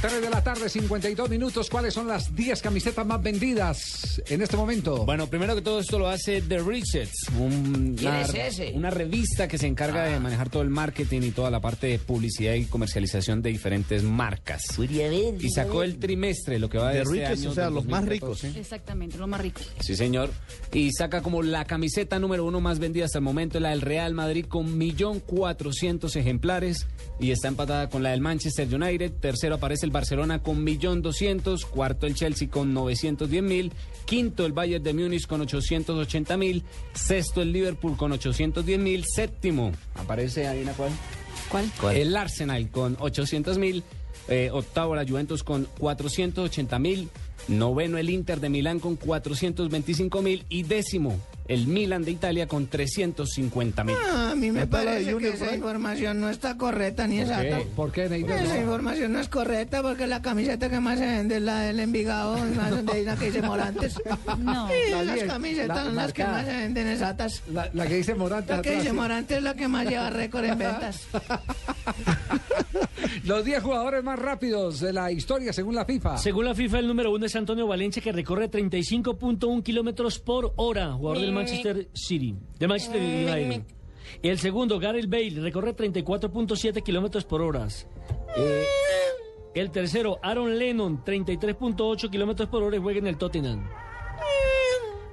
3 de la tarde, 52 minutos. ¿Cuáles son las 10 camisetas más vendidas en este momento? Bueno, primero que todo esto lo hace The Richards, un- ¿Quién una, es ese? una revista que se encarga de manejar todo el marketing y toda la parte de publicidad y comercialización de diferentes marcas. Y sacó el trimestre, lo que va de The este Richards, año o sea, los más 2014. Exactamente, lo más rico. Sí, señor. Y saca como la camiseta número uno más vendida hasta el momento, la del Real Madrid con 1.400.000 ejemplares. Y está empatada con la del Manchester United. Tercero aparece el Barcelona con 1.200.000. Cuarto el Chelsea con 910.000. Quinto el Bayern de Múnich con 880.000. Sexto el Liverpool con 810.000. Séptimo, aparece ahí una cuál. ¿Cuál? El Arsenal con 800.000. Eh, octavo la Juventus con 480.000. Noveno el Inter de Milán con 425.000. Y décimo el Milan de Italia con 350.000. Ah, a mí me ¿Qué tal la parece que esa información no está correcta ni exacta. ¿Por qué, Neidor? Esa No. información no es correcta porque la camiseta que más se vende es la del Envigado, y más [LAUGHS] donde una que dice Morantes. [LAUGHS] No. [LAUGHS] La las diez, camisetas la son las que más se venden exactas. La, la que dice Morante. La que atrás, dice. Morantes es la que más lleva récord en ventas. [LAUGHS] Los 10 jugadores más rápidos de la historia según la FIFA. Según la FIFA, el número uno es Antonio Valencia, que recorre 35.1 kilómetros por hora, jugador del Manchester City, del Manchester United. El segundo, Gareth Bale, recorre 34.7 kilómetros por hora. Eh, el tercero, Aaron Lennon, 33.8 kilómetros por hora y juega en el Tottenham.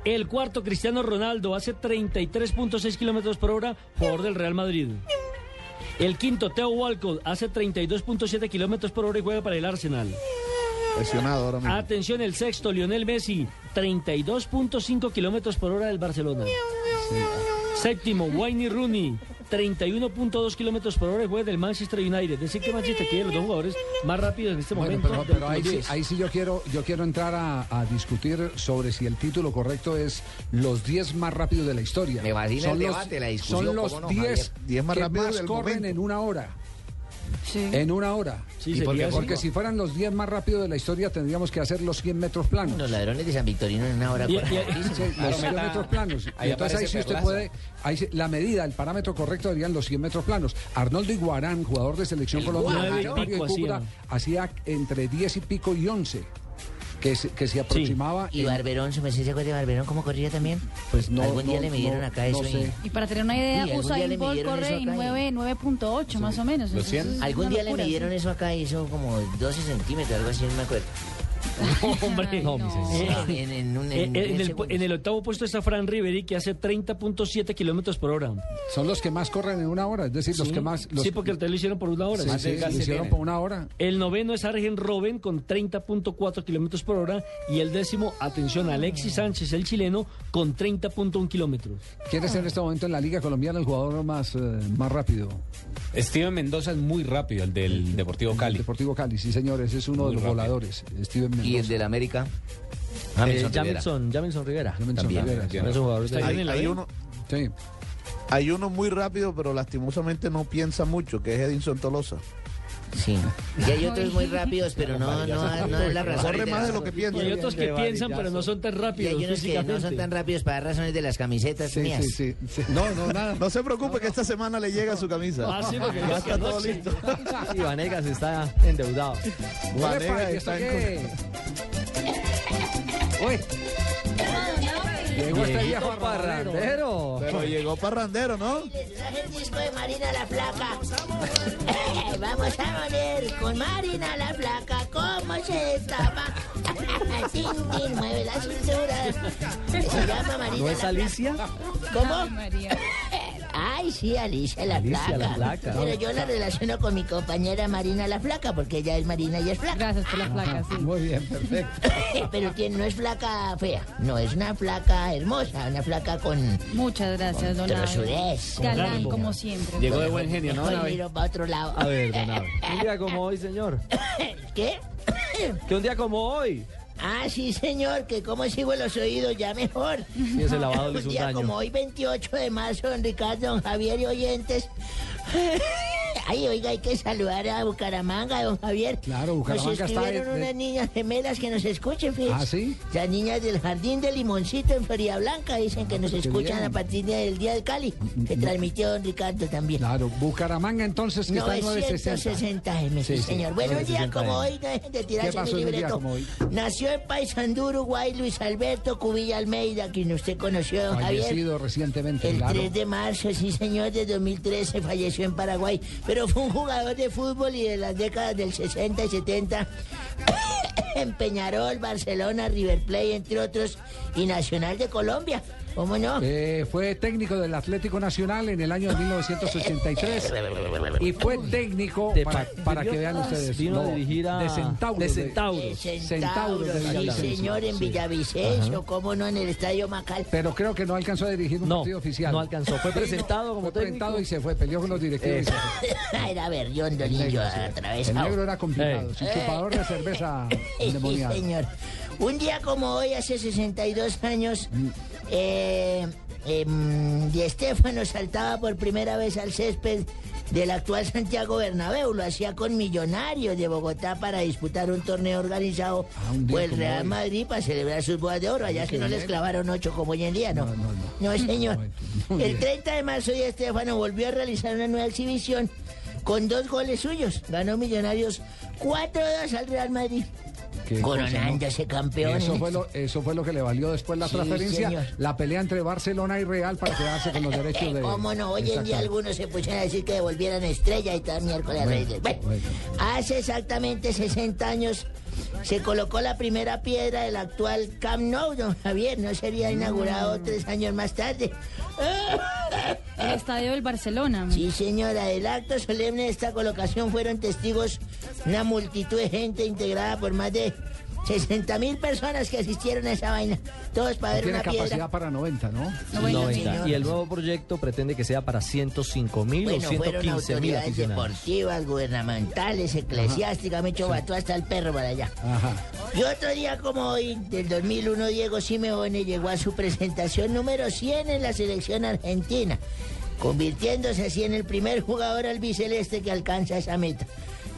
El cuarto, Cristiano Ronaldo, hace 33.6 kilómetros por hora, jugador del Real Madrid. El quinto, Theo Walcott, hace 32.7 kilómetros por hora y juega para el Arsenal. Lesionado ahora mismo. Atención, el sexto, Lionel Messi, 32.5 kilómetros por hora del Barcelona. Séptimo, Wayne Rooney, 31.2 kilómetros por hora y juega del Manchester United. Es decir, que Manchester quiere los dos jugadores más rápidos en este Bueno, momento. pero, pero ahí, sí, 10. ahí sí yo quiero, yo quiero entrar a, a discutir sobre si el título correcto es los 10 más rápidos de la historia. Me son el los, debate, la discusión, Son los ¿cómo no, 10 Javier? 10 más que rápidos más corren momento. en una hora. Sí. En una hora. Sí. Porque si fueran los 10 más rápidos de la historia tendríamos que hacer los 100 metros planos. Los ladrones de San Victorino en una hora Y- y- correctísima. Sí, los 100 meta- metros planos. ahí Y entonces ahí sí usted puede, ahí la medida, el parámetro correcto serían los 100 metros planos. Arnoldo Iguarán, jugador de selección colombiana, hacía entre 10 y pico y 11. Que se, que se aproximaba. Y en- Barberón, ¿se me se acuerda de Barberón cómo corría también? pues no, Algún día no- le midieron no- acá no eso y- sé. Y para tener una idea, Sí, Usain Bolt corre en acá y- 9 9.8 más o menos. ¿Los 100? Entonces, es Algún día le midieron sí. eso acá, hizo como 12 centímetros, algo así, no me acuerdo. [LAUGHS] Hombre, No. En, un- el, en el octavo puesto está Fran Riveri, que hace 30.7 kilómetros por hora. Son los que más corren en una hora, es decir, los que más. Los, sí, porque el lo hicieron por una hora. Sí, lo hicieron por una hora. El noveno es Argen Robben con 30.4 kilómetros por hora. Y el décimo, atención, Alexis Sánchez, el chileno, con 30.1 kilómetros. ¿Quién es en este momento en la Liga Colombiana el jugador más, eh, más rápido? Steven Mendoza es muy rápido, el del Deportivo Cali. Deportivo Cali, sí, señores, es uno Muy de los rápido. voladores. Steven Mendoza. Y el del América. Eh, Jamilson Rivera. Jamilson, Jamilson Rivera. Jamilson también. Hay, uno, Sí. hay uno muy rápido, pero lastimosamente no piensa mucho, que es Edinson Tolosa. Sí. Y hay otros muy rápidos, pero no, no, no es la razón. Corre de más de lo que piensa. Y hay otros que piensan, pero no son tan Y rápidos. hay unos que no son tan rápidos para razones de las camisetas Sí, mías. sí, sí, sí. No, no, nada. No se preocupe que esta semana le llega su camisa. Ah, sí, porque ya está todo listo. Y Vanegas está endeudado. Vanega Uepa, ¿y está en? Uy. Llegó este viejo parrandero. Parrandero. Pero llegó parrandero, ¿no? Les traje el disco de Marina la Flaca. [LAUGHS] Vamos a poner con Marina la Flaca cómo se destapa. Tin, tin, mueve la cintura. Se llama Marina ¿No es Alicia? ¿Cómo? Ay, sí, Alicia la Alicia Flaca. la Flaca. Pero yo la relaciono con mi compañera Marina la Flaca porque ella es Marina y es flaca. Gracias por la placa, sí. Muy bien, perfecto. [LAUGHS] Pero tiene- no es flaca fea, no, es una flaca hermosa, una flaca con Muchas gracias, don Abe. trozudez. Galán, como siempre. Llegó de buen genio, ¿no, Nave? miro para otro lado. A ver, don Abe. [LAUGHS] Un día como hoy, señor. ¿Qué? Que un día como hoy. Ah, sí, señor, que como sigo en los oídos ya mejor. Sí, ese lavado le hizo un día daño. como hoy, 28 de marzo, don Ricardo, don Javier y oyentes. Ay, oiga, hay que saludar a Bucaramanga, don Javier. Claro, Bucaramanga Nos está escribieron de- de- unas niñas gemelas que nos escuchen, fíjense. ¿Ah, sí? Las niñas del Jardín de Limoncito en Florida Blanca dicen que nos escuchan bien. a partir del Día del Cali, que transmitió don Ricardo también. Claro, Bucaramanga entonces que está en 960. 960 M, sí, Sí, señor. Bueno, un día 960 como hoy, no dejen de ¿Qué tirarse mi libreto. como hoy? Nació en Paysandú, Uruguay, Luis Alberto Cubilla Almeida, quien usted conoció, don Javier. Recientemente, El claro. 3 de marzo, sí señor, de 2013 falleció en Paraguay, pero fue un jugador de fútbol y de las décadas del 60 y 70 [COUGHS] en Peñarol, Barcelona, River Plate, entre otros, y Nacional de Colombia. ¿Cómo no? Eh, fue técnico del Atlético Nacional en el año de 1983 y fue técnico De para, para que vean ustedes vino a dirigir a- de Centauros de de- Centauros. De Centauros Centauro, de sí, señor, en sí. Villavicencio, cómo no, en el Estadio Macal. pero creo que no alcanzó a dirigir un No, partido oficial no alcanzó. Fue presentado como fue presentado y se fue peleó con los directivos fue. [LAUGHS] Era berrión, El niño, negro, sí. atravesado. El negro era complicado, Eh. chupador de cerveza [LAUGHS] Sí, endemoniado. señor. Un día como hoy, hace 62 años, eh, em, Di Stéfano saltaba por primera vez al césped del actual Santiago Bernabéu. Lo hacía con Millonarios de Bogotá para disputar un torneo organizado Ah, un por el Real hoy. Madrid para celebrar sus bodas de oro. Allá que no les clavaron ocho como hoy en día, ¿no? No, no, no. No, señor. El bien. 30 de marzo, Di Stéfano volvió a realizar una nueva exhibición con dos goles suyos. Ganó Millonarios 4-2 al Real Madrid. Qué cosa, ¿no? Coronándose campeón. Eso fue, lo, eso fue lo que le valió después la Sí, transferencia, señor. la pelea entre Barcelona y Real para quedarse con los [LAUGHS] derechos de. ¿Cómo no? Hoy en día algunos se pusieron a decir que devolvieran estrella y tal miércoles Bueno. Bueno, bueno. hace exactamente 60 años se colocó la primera piedra del actual Camp Nou, don Javier. No sería Mm. inaugurado tres años más tarde. [LAUGHS] El estadio del Barcelona. Sí, señora, del acto solemne de esta colocación fueron testigos una multitud de gente integrada por más de 60 mil personas que asistieron a esa vaina. Todos para ver Tiene una capacidad piedra. para 90, ¿no? 90. Y el nuevo proyecto pretende que sea para 105 mil Bueno, o fueron 115 mil aficionados. deportivas, gubernamentales, eclesiásticas, me echó batú hasta el perro para allá. Y otro día como hoy, del 2001, Diego Simeone llegó a su presentación número 100 en la selección argentina, convirtiéndose así en el primer jugador albiceleste que alcanza esa meta.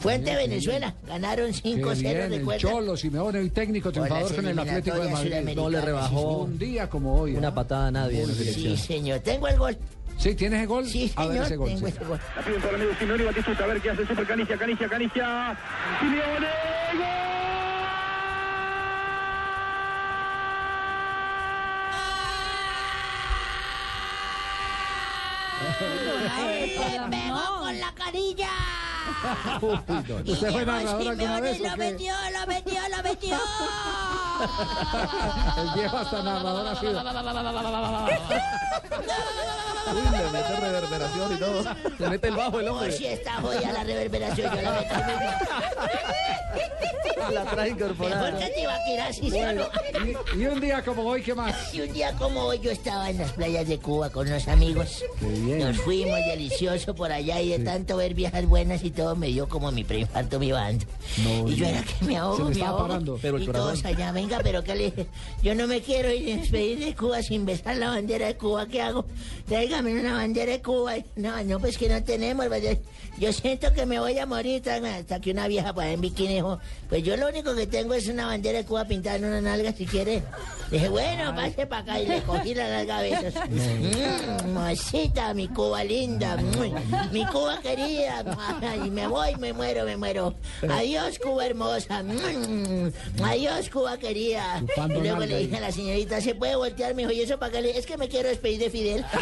Fuente Venezuela, ganaron Qué 5-0, bien, el recuerda. Cholo, Simeone, el técnico triunfador con el Atlético de Madrid. No le rebajó Un día como hoy. una patada a nadie Sí, señor, tengo el gol. Sí, ¿tienes el gol? Sí, A ver señor, ese gol. tengo sí. ese gol. La pide para el amigo Simeone Batistuta, a ver qué hace Super Canigia, Canigia, Canigia. Simeone, ¡Le pegó con la carilla! Y ¿Usted fue llegó narrador alguna vez lo metió, lo metió, lo metió. El viejo hasta narrador ha sido. Uy, le mete reverberación y todo. Le mete el bajo el hombre. si está jodida la reverberación, yo la meto. La trae incorporada. Mejor que te iba a tirar si se no. Y, y un día como hoy, ¿qué más? Y un día como hoy yo estaba en las playas de Cuba con unos amigos. Qué bien. Nos fuimos delicioso por allá y de tanto ver viejas buenas y todo me dio como mi preinfarto mi banda. y yo era que me ahogo, me parando. Pero el y corazón. todos allá, venga, pero que le dije, yo no me quiero ir a despedir de Cuba sin besar la bandera de Cuba, ¿qué hago? Tráigame una bandera de Cuba. No, no, pues que no tenemos. pues, yo- siento que me voy a morir hasta que una vieja para en bikini dijo, pues yo lo único que tengo es una bandera de Cuba pintada en una nalga si quiere. Dije, bueno, pase para acá y le cogí la nalga a besos. [LAUGHS] Mm, Mocita, mi Cuba linda, mm, mi Cuba querida. [LAUGHS] Y me voy, me muero, me muero. Adiós, Cuba hermosa. mm, Adiós, Cuba querida. Y luego le dije a la señorita, ¿se puede voltear? Me dijo, ¿y eso para qué? Le- Es que me quiero despedir de Fidel. [LAUGHS]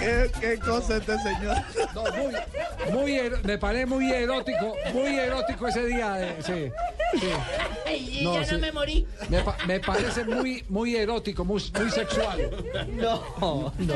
¿Qué, qué cosa este señor? No, muy, muy me parece muy erótico, muy erótico ese día. de- sí, sí. Ay, No, ya sí. no me morí. Me, me parece muy, muy erótico, muy, muy sexual. No, no.